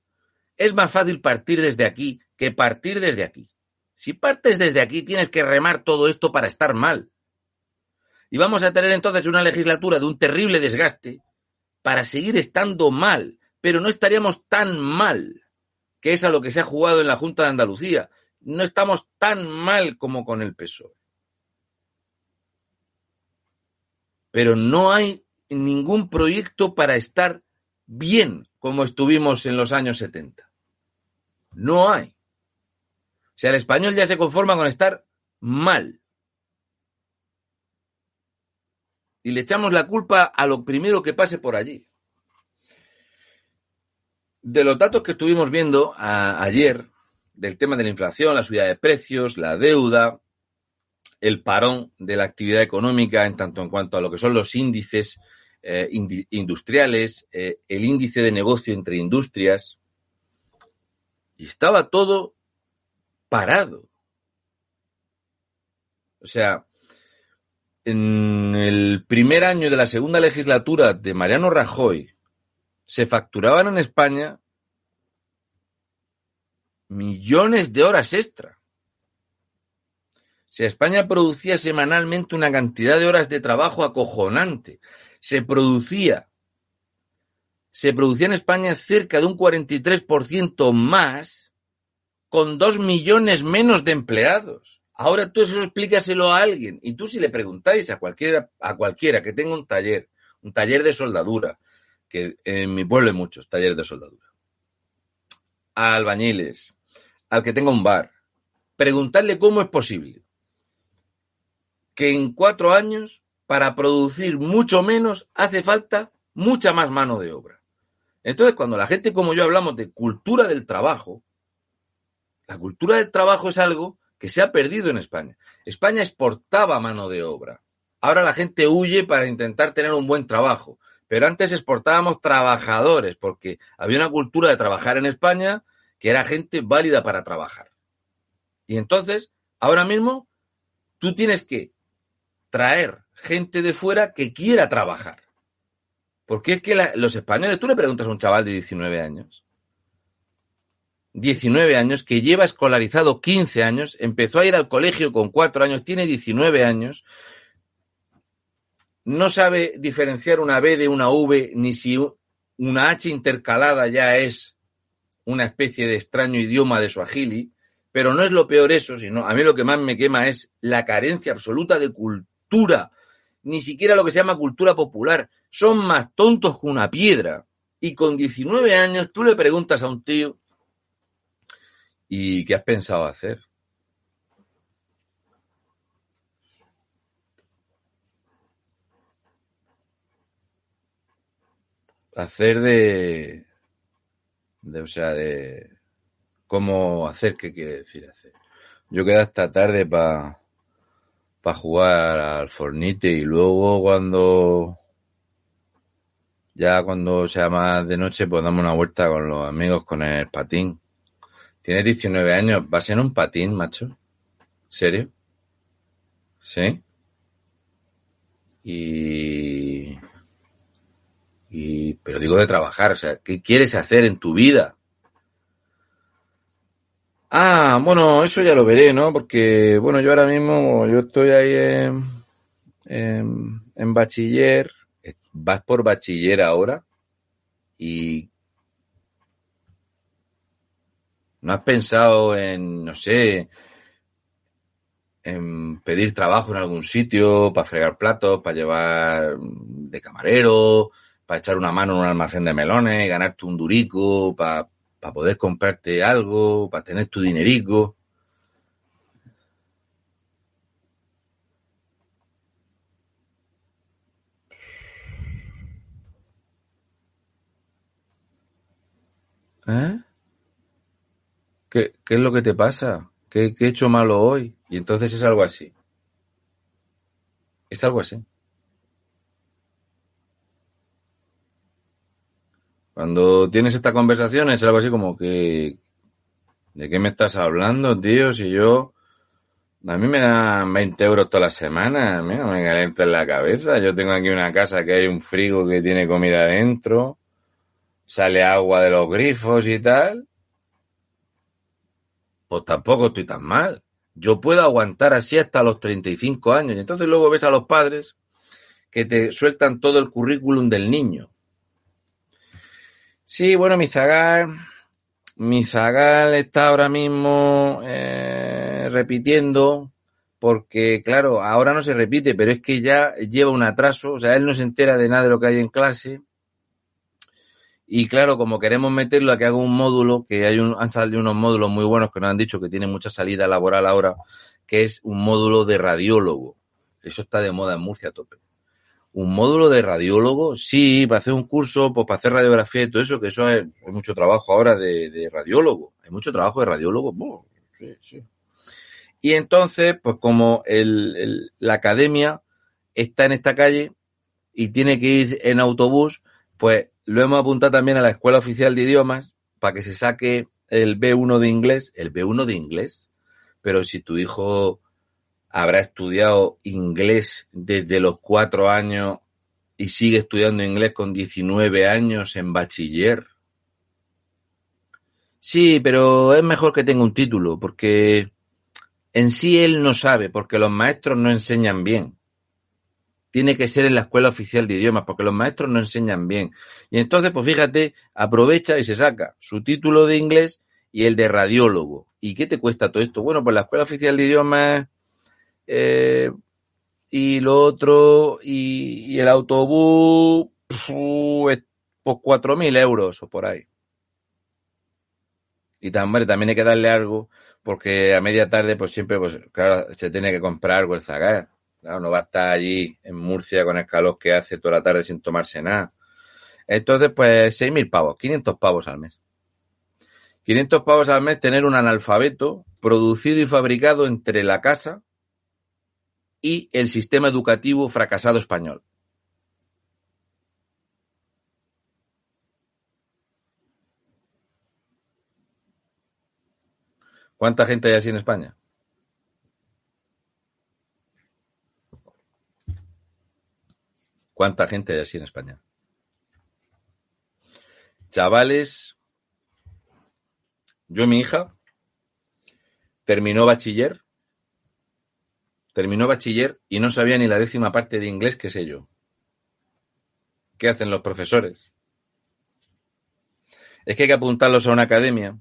es más fácil partir desde aquí que partir desde aquí. Si partes desde aquí, tienes que remar todo esto para estar mal. Y vamos a tener entonces una legislatura de un terrible desgaste para seguir estando mal, pero no estaríamos tan mal, que es a lo que se ha jugado en la Junta de Andalucía. No estamos tan mal como con el PSOE. Pero no hay ningún proyecto para estar bien como estuvimos en los años 70. No hay. O sea, el español ya se conforma con estar mal. y le echamos la culpa a lo primero que pase por allí. De los datos que estuvimos viendo ayer, del tema de la inflación, la subida de precios, la deuda, el parón de la actividad económica en tanto en cuanto a lo que son los índices eh, industriales, eh, el índice de negocio entre industrias, Y estaba todo parado. O sea, en el primer año de la segunda legislatura de Mariano Rajoy, se facturaban en España millones de horas extra. Si España producía semanalmente una cantidad de horas de trabajo acojonante, se producía, se producía en España cerca de un 43% más, con dos millones menos de empleados. Ahora tú eso explícaselo a alguien, y tú si le preguntáis a cualquiera, a cualquiera que tenga un taller, un taller de soldadura, que en mi pueblo hay muchos talleres de soldadura, a albañiles, al que tenga un bar, preguntarle cómo es posible que en cuatro años, para producir mucho menos, hace falta mucha más mano de obra. Entonces, cuando la gente como yo hablamos de cultura del trabajo, la cultura del trabajo es algo que se ha perdido en España. España exportaba mano de obra. Ahora la gente huye para intentar tener un buen trabajo. Pero antes exportábamos trabajadores, porque había una cultura de trabajar en España que era gente válida para trabajar. Y entonces, ahora mismo, tú tienes que traer gente de fuera que quiera trabajar. Porque es que los españoles, tú le preguntas a un chaval de 19 años, 19 años, que lleva escolarizado 15 años, empezó a ir al colegio con 4 años, tiene 19 años, no sabe diferenciar una B de una V, ni si una H intercalada ya es una especie de extraño idioma de Swahili, pero no es lo peor eso, sino a mí lo que más me quema es la carencia absoluta de cultura, ni siquiera lo que se llama cultura popular. Son más tontos que una piedra. Y con 19 años tú le preguntas a un tío, ¿y qué has pensado hacer? hacer de, de, o sea, de cómo hacer, qué quiere decir hacer. Yo quedé hasta tarde para pa jugar al Fornite y luego cuando ya cuando sea más de noche pues damos una vuelta con los amigos con el patín. Tienes 19 años, ¿vas en un patín, macho? ¿Serio? ¿Sí? Y y, pero digo de trabajar, o sea, ¿qué quieres hacer en tu vida? Ah, bueno, eso ya lo veré, ¿no? Porque, bueno, yo ahora mismo, yo estoy ahí en, en, bachiller, vas por bachiller ahora y no has pensado en, no sé, en pedir trabajo en algún sitio para fregar platos, para llevar de camarero, para echar una mano en un almacén de melones, ganarte un durico, para, poder comprarte algo, para tener tu dinerico. ¿Eh? ¿Qué, ¿Qué, es lo que te pasa? ¿Qué, ¿Qué he hecho malo hoy? Y entonces es algo así. Es algo así. Cuando tienes esta conversación es algo así como que, ¿de qué me estás hablando, tío? Si yo, a mí me dan 20 euros toda la semana, a no me calienta en la cabeza. Yo tengo aquí una casa que hay un frigo que tiene comida dentro, sale agua de los grifos y tal. Pues tampoco estoy tan mal. Yo puedo aguantar así hasta los 35 años. Y entonces luego ves a los padres que te sueltan todo el currículum del niño Sí, bueno, mi zagal, mi zagal está ahora mismo eh, repitiendo, porque claro, ahora no se repite, pero es que ya lleva un atraso, o sea, él no se entera de nada de lo que hay en clase. Y claro, como queremos meterlo a que haga un módulo, que hay un, han salido unos módulos muy buenos que nos han dicho que tienen mucha salida laboral ahora, que es un módulo de radiólogo. Eso está de moda en Murcia a tope un módulo de radiólogo, sí, para hacer un curso, pues para hacer radiografía y todo eso, que eso es, mucho trabajo ahora de, radiólogo, hay mucho trabajo de radiólogo, sí, sí. Y entonces, pues como el, la academia está en esta calle y tiene que ir en autobús, pues lo hemos apuntado también a la Escuela Oficial de Idiomas para que se saque el B1 de inglés, el B1 de inglés, pero si tu hijo habrá estudiado inglés desde los cuatro años y sigue estudiando inglés con 19 años en bachiller. Sí, pero es mejor que tenga un título, porque en sí él no sabe, porque los maestros no enseñan bien. Tiene que ser en la escuela oficial de idiomas, porque los maestros no enseñan bien. Y entonces, pues fíjate, aprovecha y se saca su título de inglés y el de radiólogo. ¿Y qué te cuesta todo esto? Bueno, pues la escuela oficial de idiomas eh, y lo otro, y, el autobús, pues cuatro mil euros o por ahí. Y también, también hay que darle algo, porque a media tarde, pues siempre, pues claro, se tiene que comprar algo el zagar. Claro, no va a estar allí en Murcia con el calor que hace toda la tarde sin tomarse nada. Entonces, pues seis mil pavos, 500 pavos al mes. 500 pavos al mes tener un analfabeto producido y fabricado entre la casa y el sistema educativo fracasado español. ¿Cuánta gente hay así en España? ¿Cuánta gente hay así en España? Chavales, yo mi hija terminó bachiller Terminó bachiller y no sabía ni la décima parte de inglés que sé yo. ¿Qué hacen los profesores? Es que hay que apuntarlos a una academia.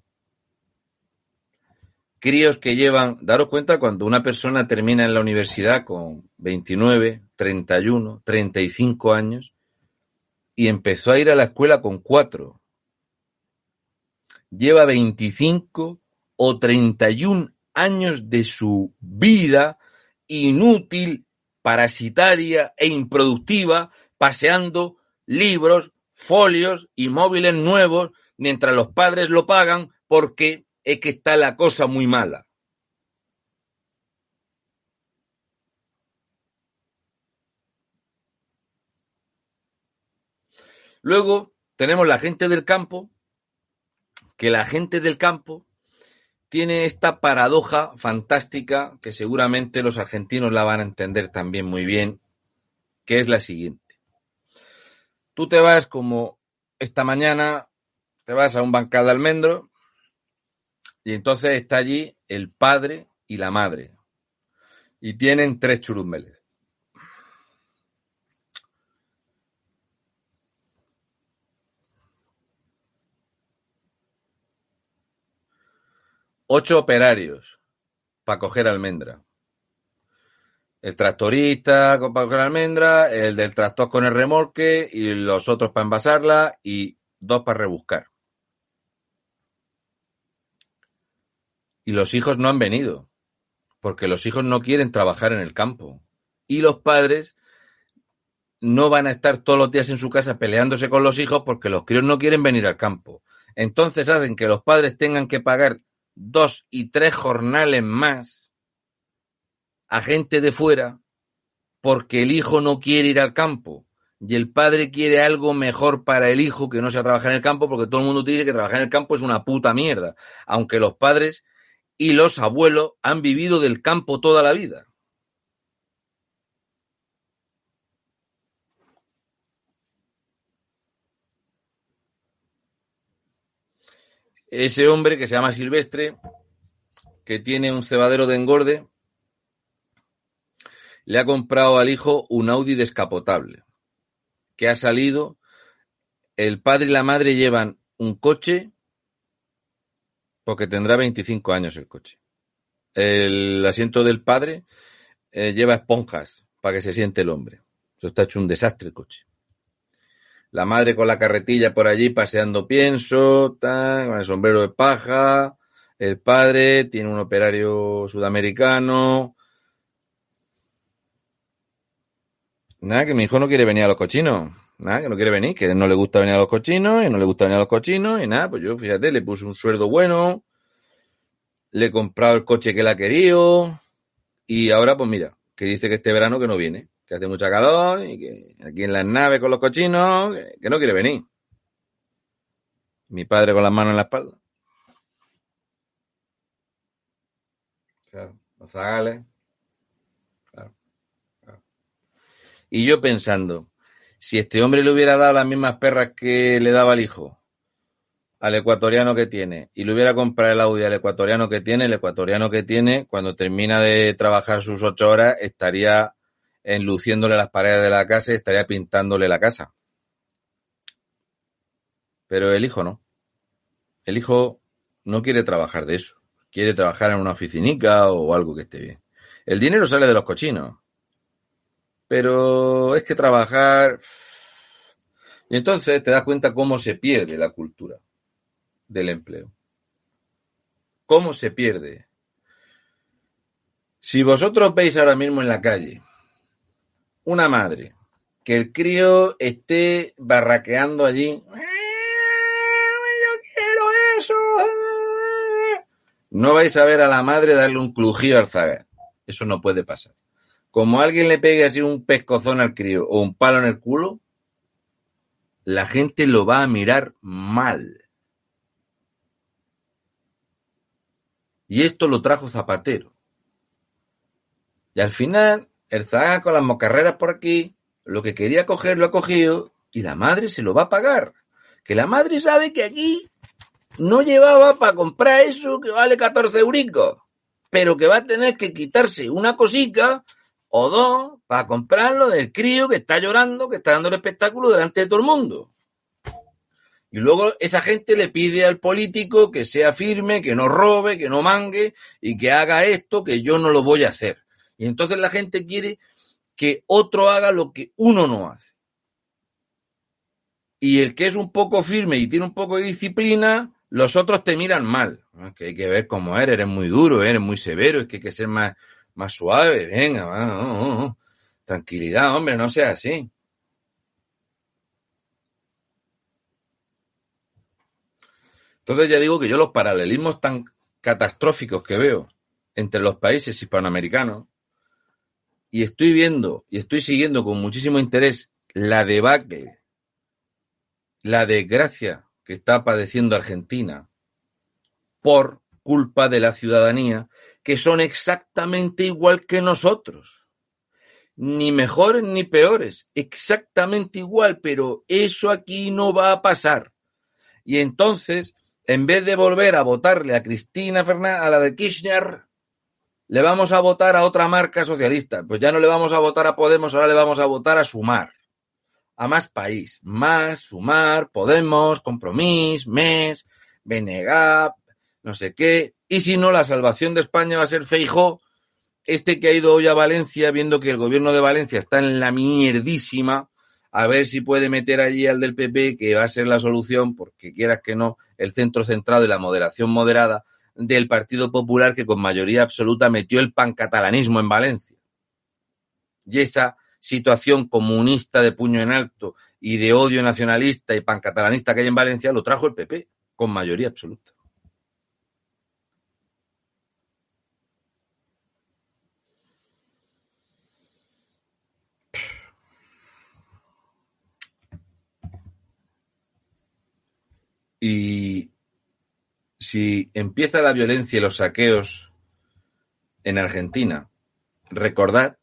Críos que llevan, daros cuenta cuando una persona termina en la universidad con 29, 31, 35 años y empezó a ir a la escuela con 4. Lleva 25 o 31 años de su vida inútil, parasitaria e improductiva, paseando libros, folios y móviles nuevos mientras los padres lo pagan porque es que está la cosa muy mala. Luego tenemos la gente del campo, que la gente del campo tiene esta paradoja fantástica que seguramente los argentinos la van a entender también muy bien, que es la siguiente. Tú te vas como esta mañana, te vas a un bancal de almendro y entonces está allí el padre y la madre y tienen tres churumbeles. Ocho operarios para coger almendra. El tractorista para coger almendra, el del tractor con el remolque y los otros para envasarla y dos para rebuscar. Y los hijos no han venido, porque los hijos no quieren trabajar en el campo. Y los padres no van a estar todos los días en su casa peleándose con los hijos porque los críos no quieren venir al campo. Entonces hacen que los padres tengan que pagar dos y tres jornales más a gente de fuera porque el hijo no quiere ir al campo y el padre quiere algo mejor para el hijo que no sea trabajar en el campo porque todo el mundo te dice que trabajar en el campo es una puta mierda, aunque los padres y los abuelos han vivido del campo toda la vida. Ese hombre que se llama Silvestre, que tiene un cebadero de engorde, le ha comprado al hijo un Audi descapotable, que ha salido, el padre y la madre llevan un coche, porque tendrá 25 años el coche. El asiento del padre eh, lleva esponjas para que se siente el hombre. Eso está hecho un desastre el coche la madre con la carretilla por allí paseando pienso, con el sombrero de paja, el padre tiene un operario sudamericano. Nada, que mi hijo no quiere venir a los cochinos. Nada, que no quiere venir, que no le gusta venir a los cochinos y no le gusta venir a los cochinos y nada, pues yo, fíjate, le puse un sueldo bueno, le he comprado el coche que él ha querido y ahora pues mira, que dice que este verano que no viene que hace mucha calor y que aquí en las naves con los cochinos, que, no quiere venir. Mi padre con las manos en la espalda. Claro, los zagales. Y yo pensando, si este hombre le hubiera dado las mismas perras que le daba al hijo, al ecuatoriano que tiene, y le hubiera comprado el audio al ecuatoriano que tiene, el ecuatoriano que tiene, cuando termina de trabajar sus ocho horas, estaría enluciéndole las paredes de la casa y estaría pintándole la casa. Pero el hijo no. El hijo no quiere trabajar de eso. Quiere trabajar en una oficinica o algo que esté bien. El dinero sale de los cochinos. Pero es que trabajar... Y entonces te das cuenta cómo se pierde la cultura del empleo. ¿Cómo se pierde? Si vosotros veis ahora mismo en la calle una madre que el crío esté barraqueando allí, yo quiero eso, no vais a ver a la madre darle un crujido al zaga. Eso no puede pasar. Como alguien le pegue así un pescozón al crío o un palo en el culo, la gente lo va a mirar mal. Y esto lo trajo Zapatero. Y al final, el Zaga con las mocarreras por aquí, lo que quería coger lo ha cogido y la madre se lo va a pagar. Que la madre sabe que aquí no llevaba para comprar eso que vale 14 euricos, pero que va a tener que quitarse una cosica o dos para comprarlo del crío que está llorando, que está dando el espectáculo delante de todo el mundo. Y luego esa gente le pide al político que sea firme, que no robe, que no mangue y que haga esto que yo no lo voy a hacer. Y entonces la gente quiere que otro haga lo que uno no hace. Y el que es un poco firme y tiene un poco de disciplina, los otros te miran mal. Ah, que hay que ver cómo eres, eres muy duro, eres muy severo, es que hay que ser más, más suave. Venga, va, oh, oh, oh. tranquilidad, hombre, no sea así. Entonces ya digo que yo los paralelismos tan catastróficos que veo entre los países hispanoamericanos y estoy viendo y estoy siguiendo con muchísimo interés la debacle, la desgracia que está padeciendo Argentina por culpa de la ciudadanía, que son exactamente igual que nosotros. Ni mejores ni peores, exactamente igual, pero eso aquí no va a pasar. Y entonces, en vez de volver a votarle a Cristina Fernández, a la de Kirchner, le vamos a votar a otra marca socialista. Pues ya no le vamos a votar a Podemos, ahora le vamos a votar a Sumar. A más país. Más, Sumar, Podemos, Compromís, MES, Benegap, no sé qué. Y si no, la salvación de España va a ser Feijó, este que ha ido hoy a Valencia, viendo que el gobierno de Valencia está en la mierdísima, a ver si puede meter allí al del PP, que va a ser la solución, porque quieras que no, el centro centrado y la moderación moderada del Partido Popular que con mayoría absoluta metió el pancatalanismo en Valencia. Y esa situación comunista de puño en alto y de odio nacionalista y pancatalanista que hay en Valencia lo trajo el PP con mayoría absoluta. Y si empieza la violencia y los saqueos en Argentina, recordad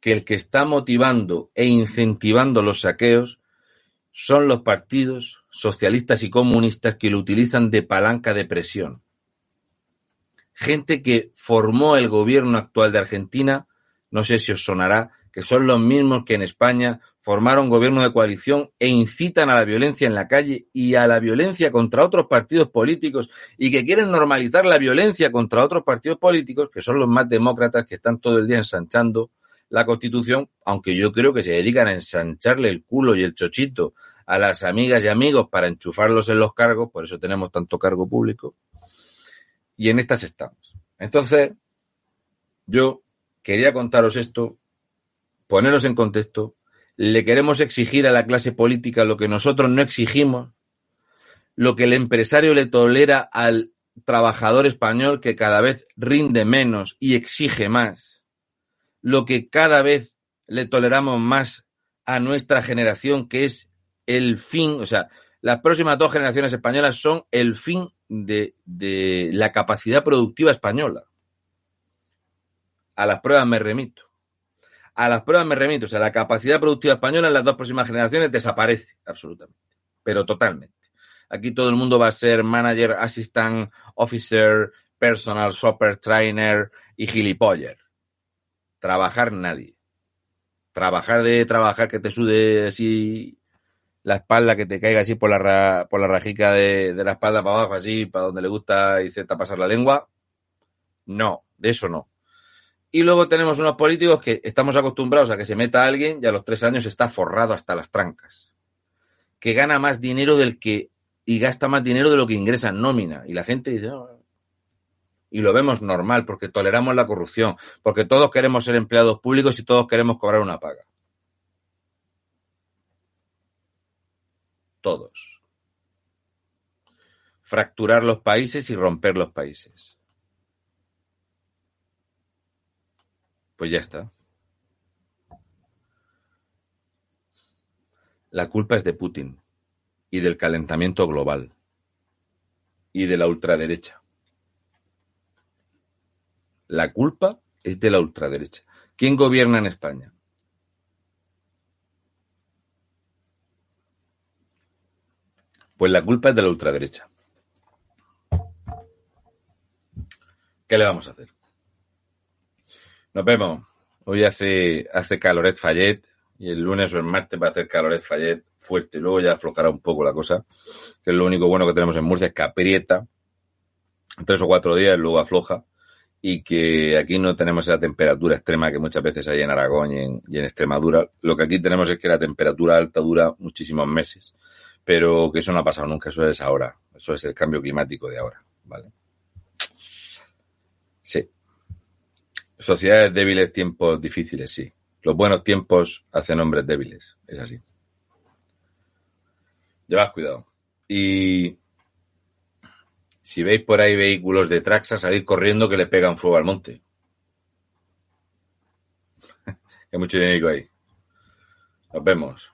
que el que está motivando e incentivando los saqueos son los partidos socialistas y comunistas que lo utilizan de palanca de presión. Gente que formó el gobierno actual de Argentina, no sé si os sonará, que son los mismos que en España formaron gobierno de coalición e incitan a la violencia en la calle y a la violencia contra otros partidos políticos y que quieren normalizar la violencia contra otros partidos políticos, que son los más demócratas que están todo el día ensanchando la Constitución, aunque yo creo que se dedican a ensancharle el culo y el chochito a las amigas y amigos para enchufarlos en los cargos, por eso tenemos tanto cargo público. Y en estas estamos. Entonces, yo quería contaros esto, poneros en contexto, le queremos exigir a la clase política lo que nosotros no exigimos, lo que el empresario le tolera al trabajador español que cada vez rinde menos y exige más, lo que cada vez le toleramos más a nuestra generación, que es el fin, o sea, las próximas dos generaciones españolas son el fin de, de la capacidad productiva española. a las pruebas me remito. A las pruebas me remito. O sea, la capacidad productiva española en las dos próximas generaciones desaparece absolutamente. Pero totalmente. Aquí todo el mundo va a ser manager, assistant, officer, personal shopper, trainer y gilipollas. Trabajar nadie. Trabajar de trabajar que te sude así la espalda, que te caiga así por la, por la rajica de, de la espalda para abajo, así, para donde le gusta y se pasar la lengua. No, de eso no. Y luego tenemos unos políticos que estamos acostumbrados a que se meta alguien y a los tres años está forrado hasta las trancas. Que gana más dinero del que. y gasta más dinero de lo que ingresa en nómina. Y la gente dice. Y lo vemos normal, porque toleramos la corrupción, porque todos queremos ser empleados públicos y todos queremos cobrar una paga. Todos. Fracturar los países y romper los países. Pues ya está. La culpa es de Putin y del calentamiento global y de la ultraderecha. La culpa es de la ultraderecha. ¿Quién gobierna en España? Pues la culpa es de la ultraderecha. ¿Qué le vamos a hacer? Nos vemos. Hoy hace, hace caloret Fallet y el lunes o el martes va a hacer caloret Fallet fuerte. Luego ya aflojará un poco la cosa, que es lo único bueno que tenemos en Murcia, es que aprieta tres o cuatro días, luego afloja y que aquí no tenemos esa temperatura extrema que muchas veces hay en Aragón y en, y en, Extremadura. Lo que aquí tenemos es que la temperatura alta dura muchísimos meses, pero que eso no ha pasado nunca, eso es ahora, eso es el cambio climático de ahora, ¿vale? Sí. Sociedades débiles, tiempos difíciles, sí. Los buenos tiempos hacen hombres débiles, es así. Llevad cuidado. Y si veis por ahí vehículos de Traxa, salir corriendo que le pegan fuego al monte. (laughs) Hay mucho dinero ahí. Nos vemos.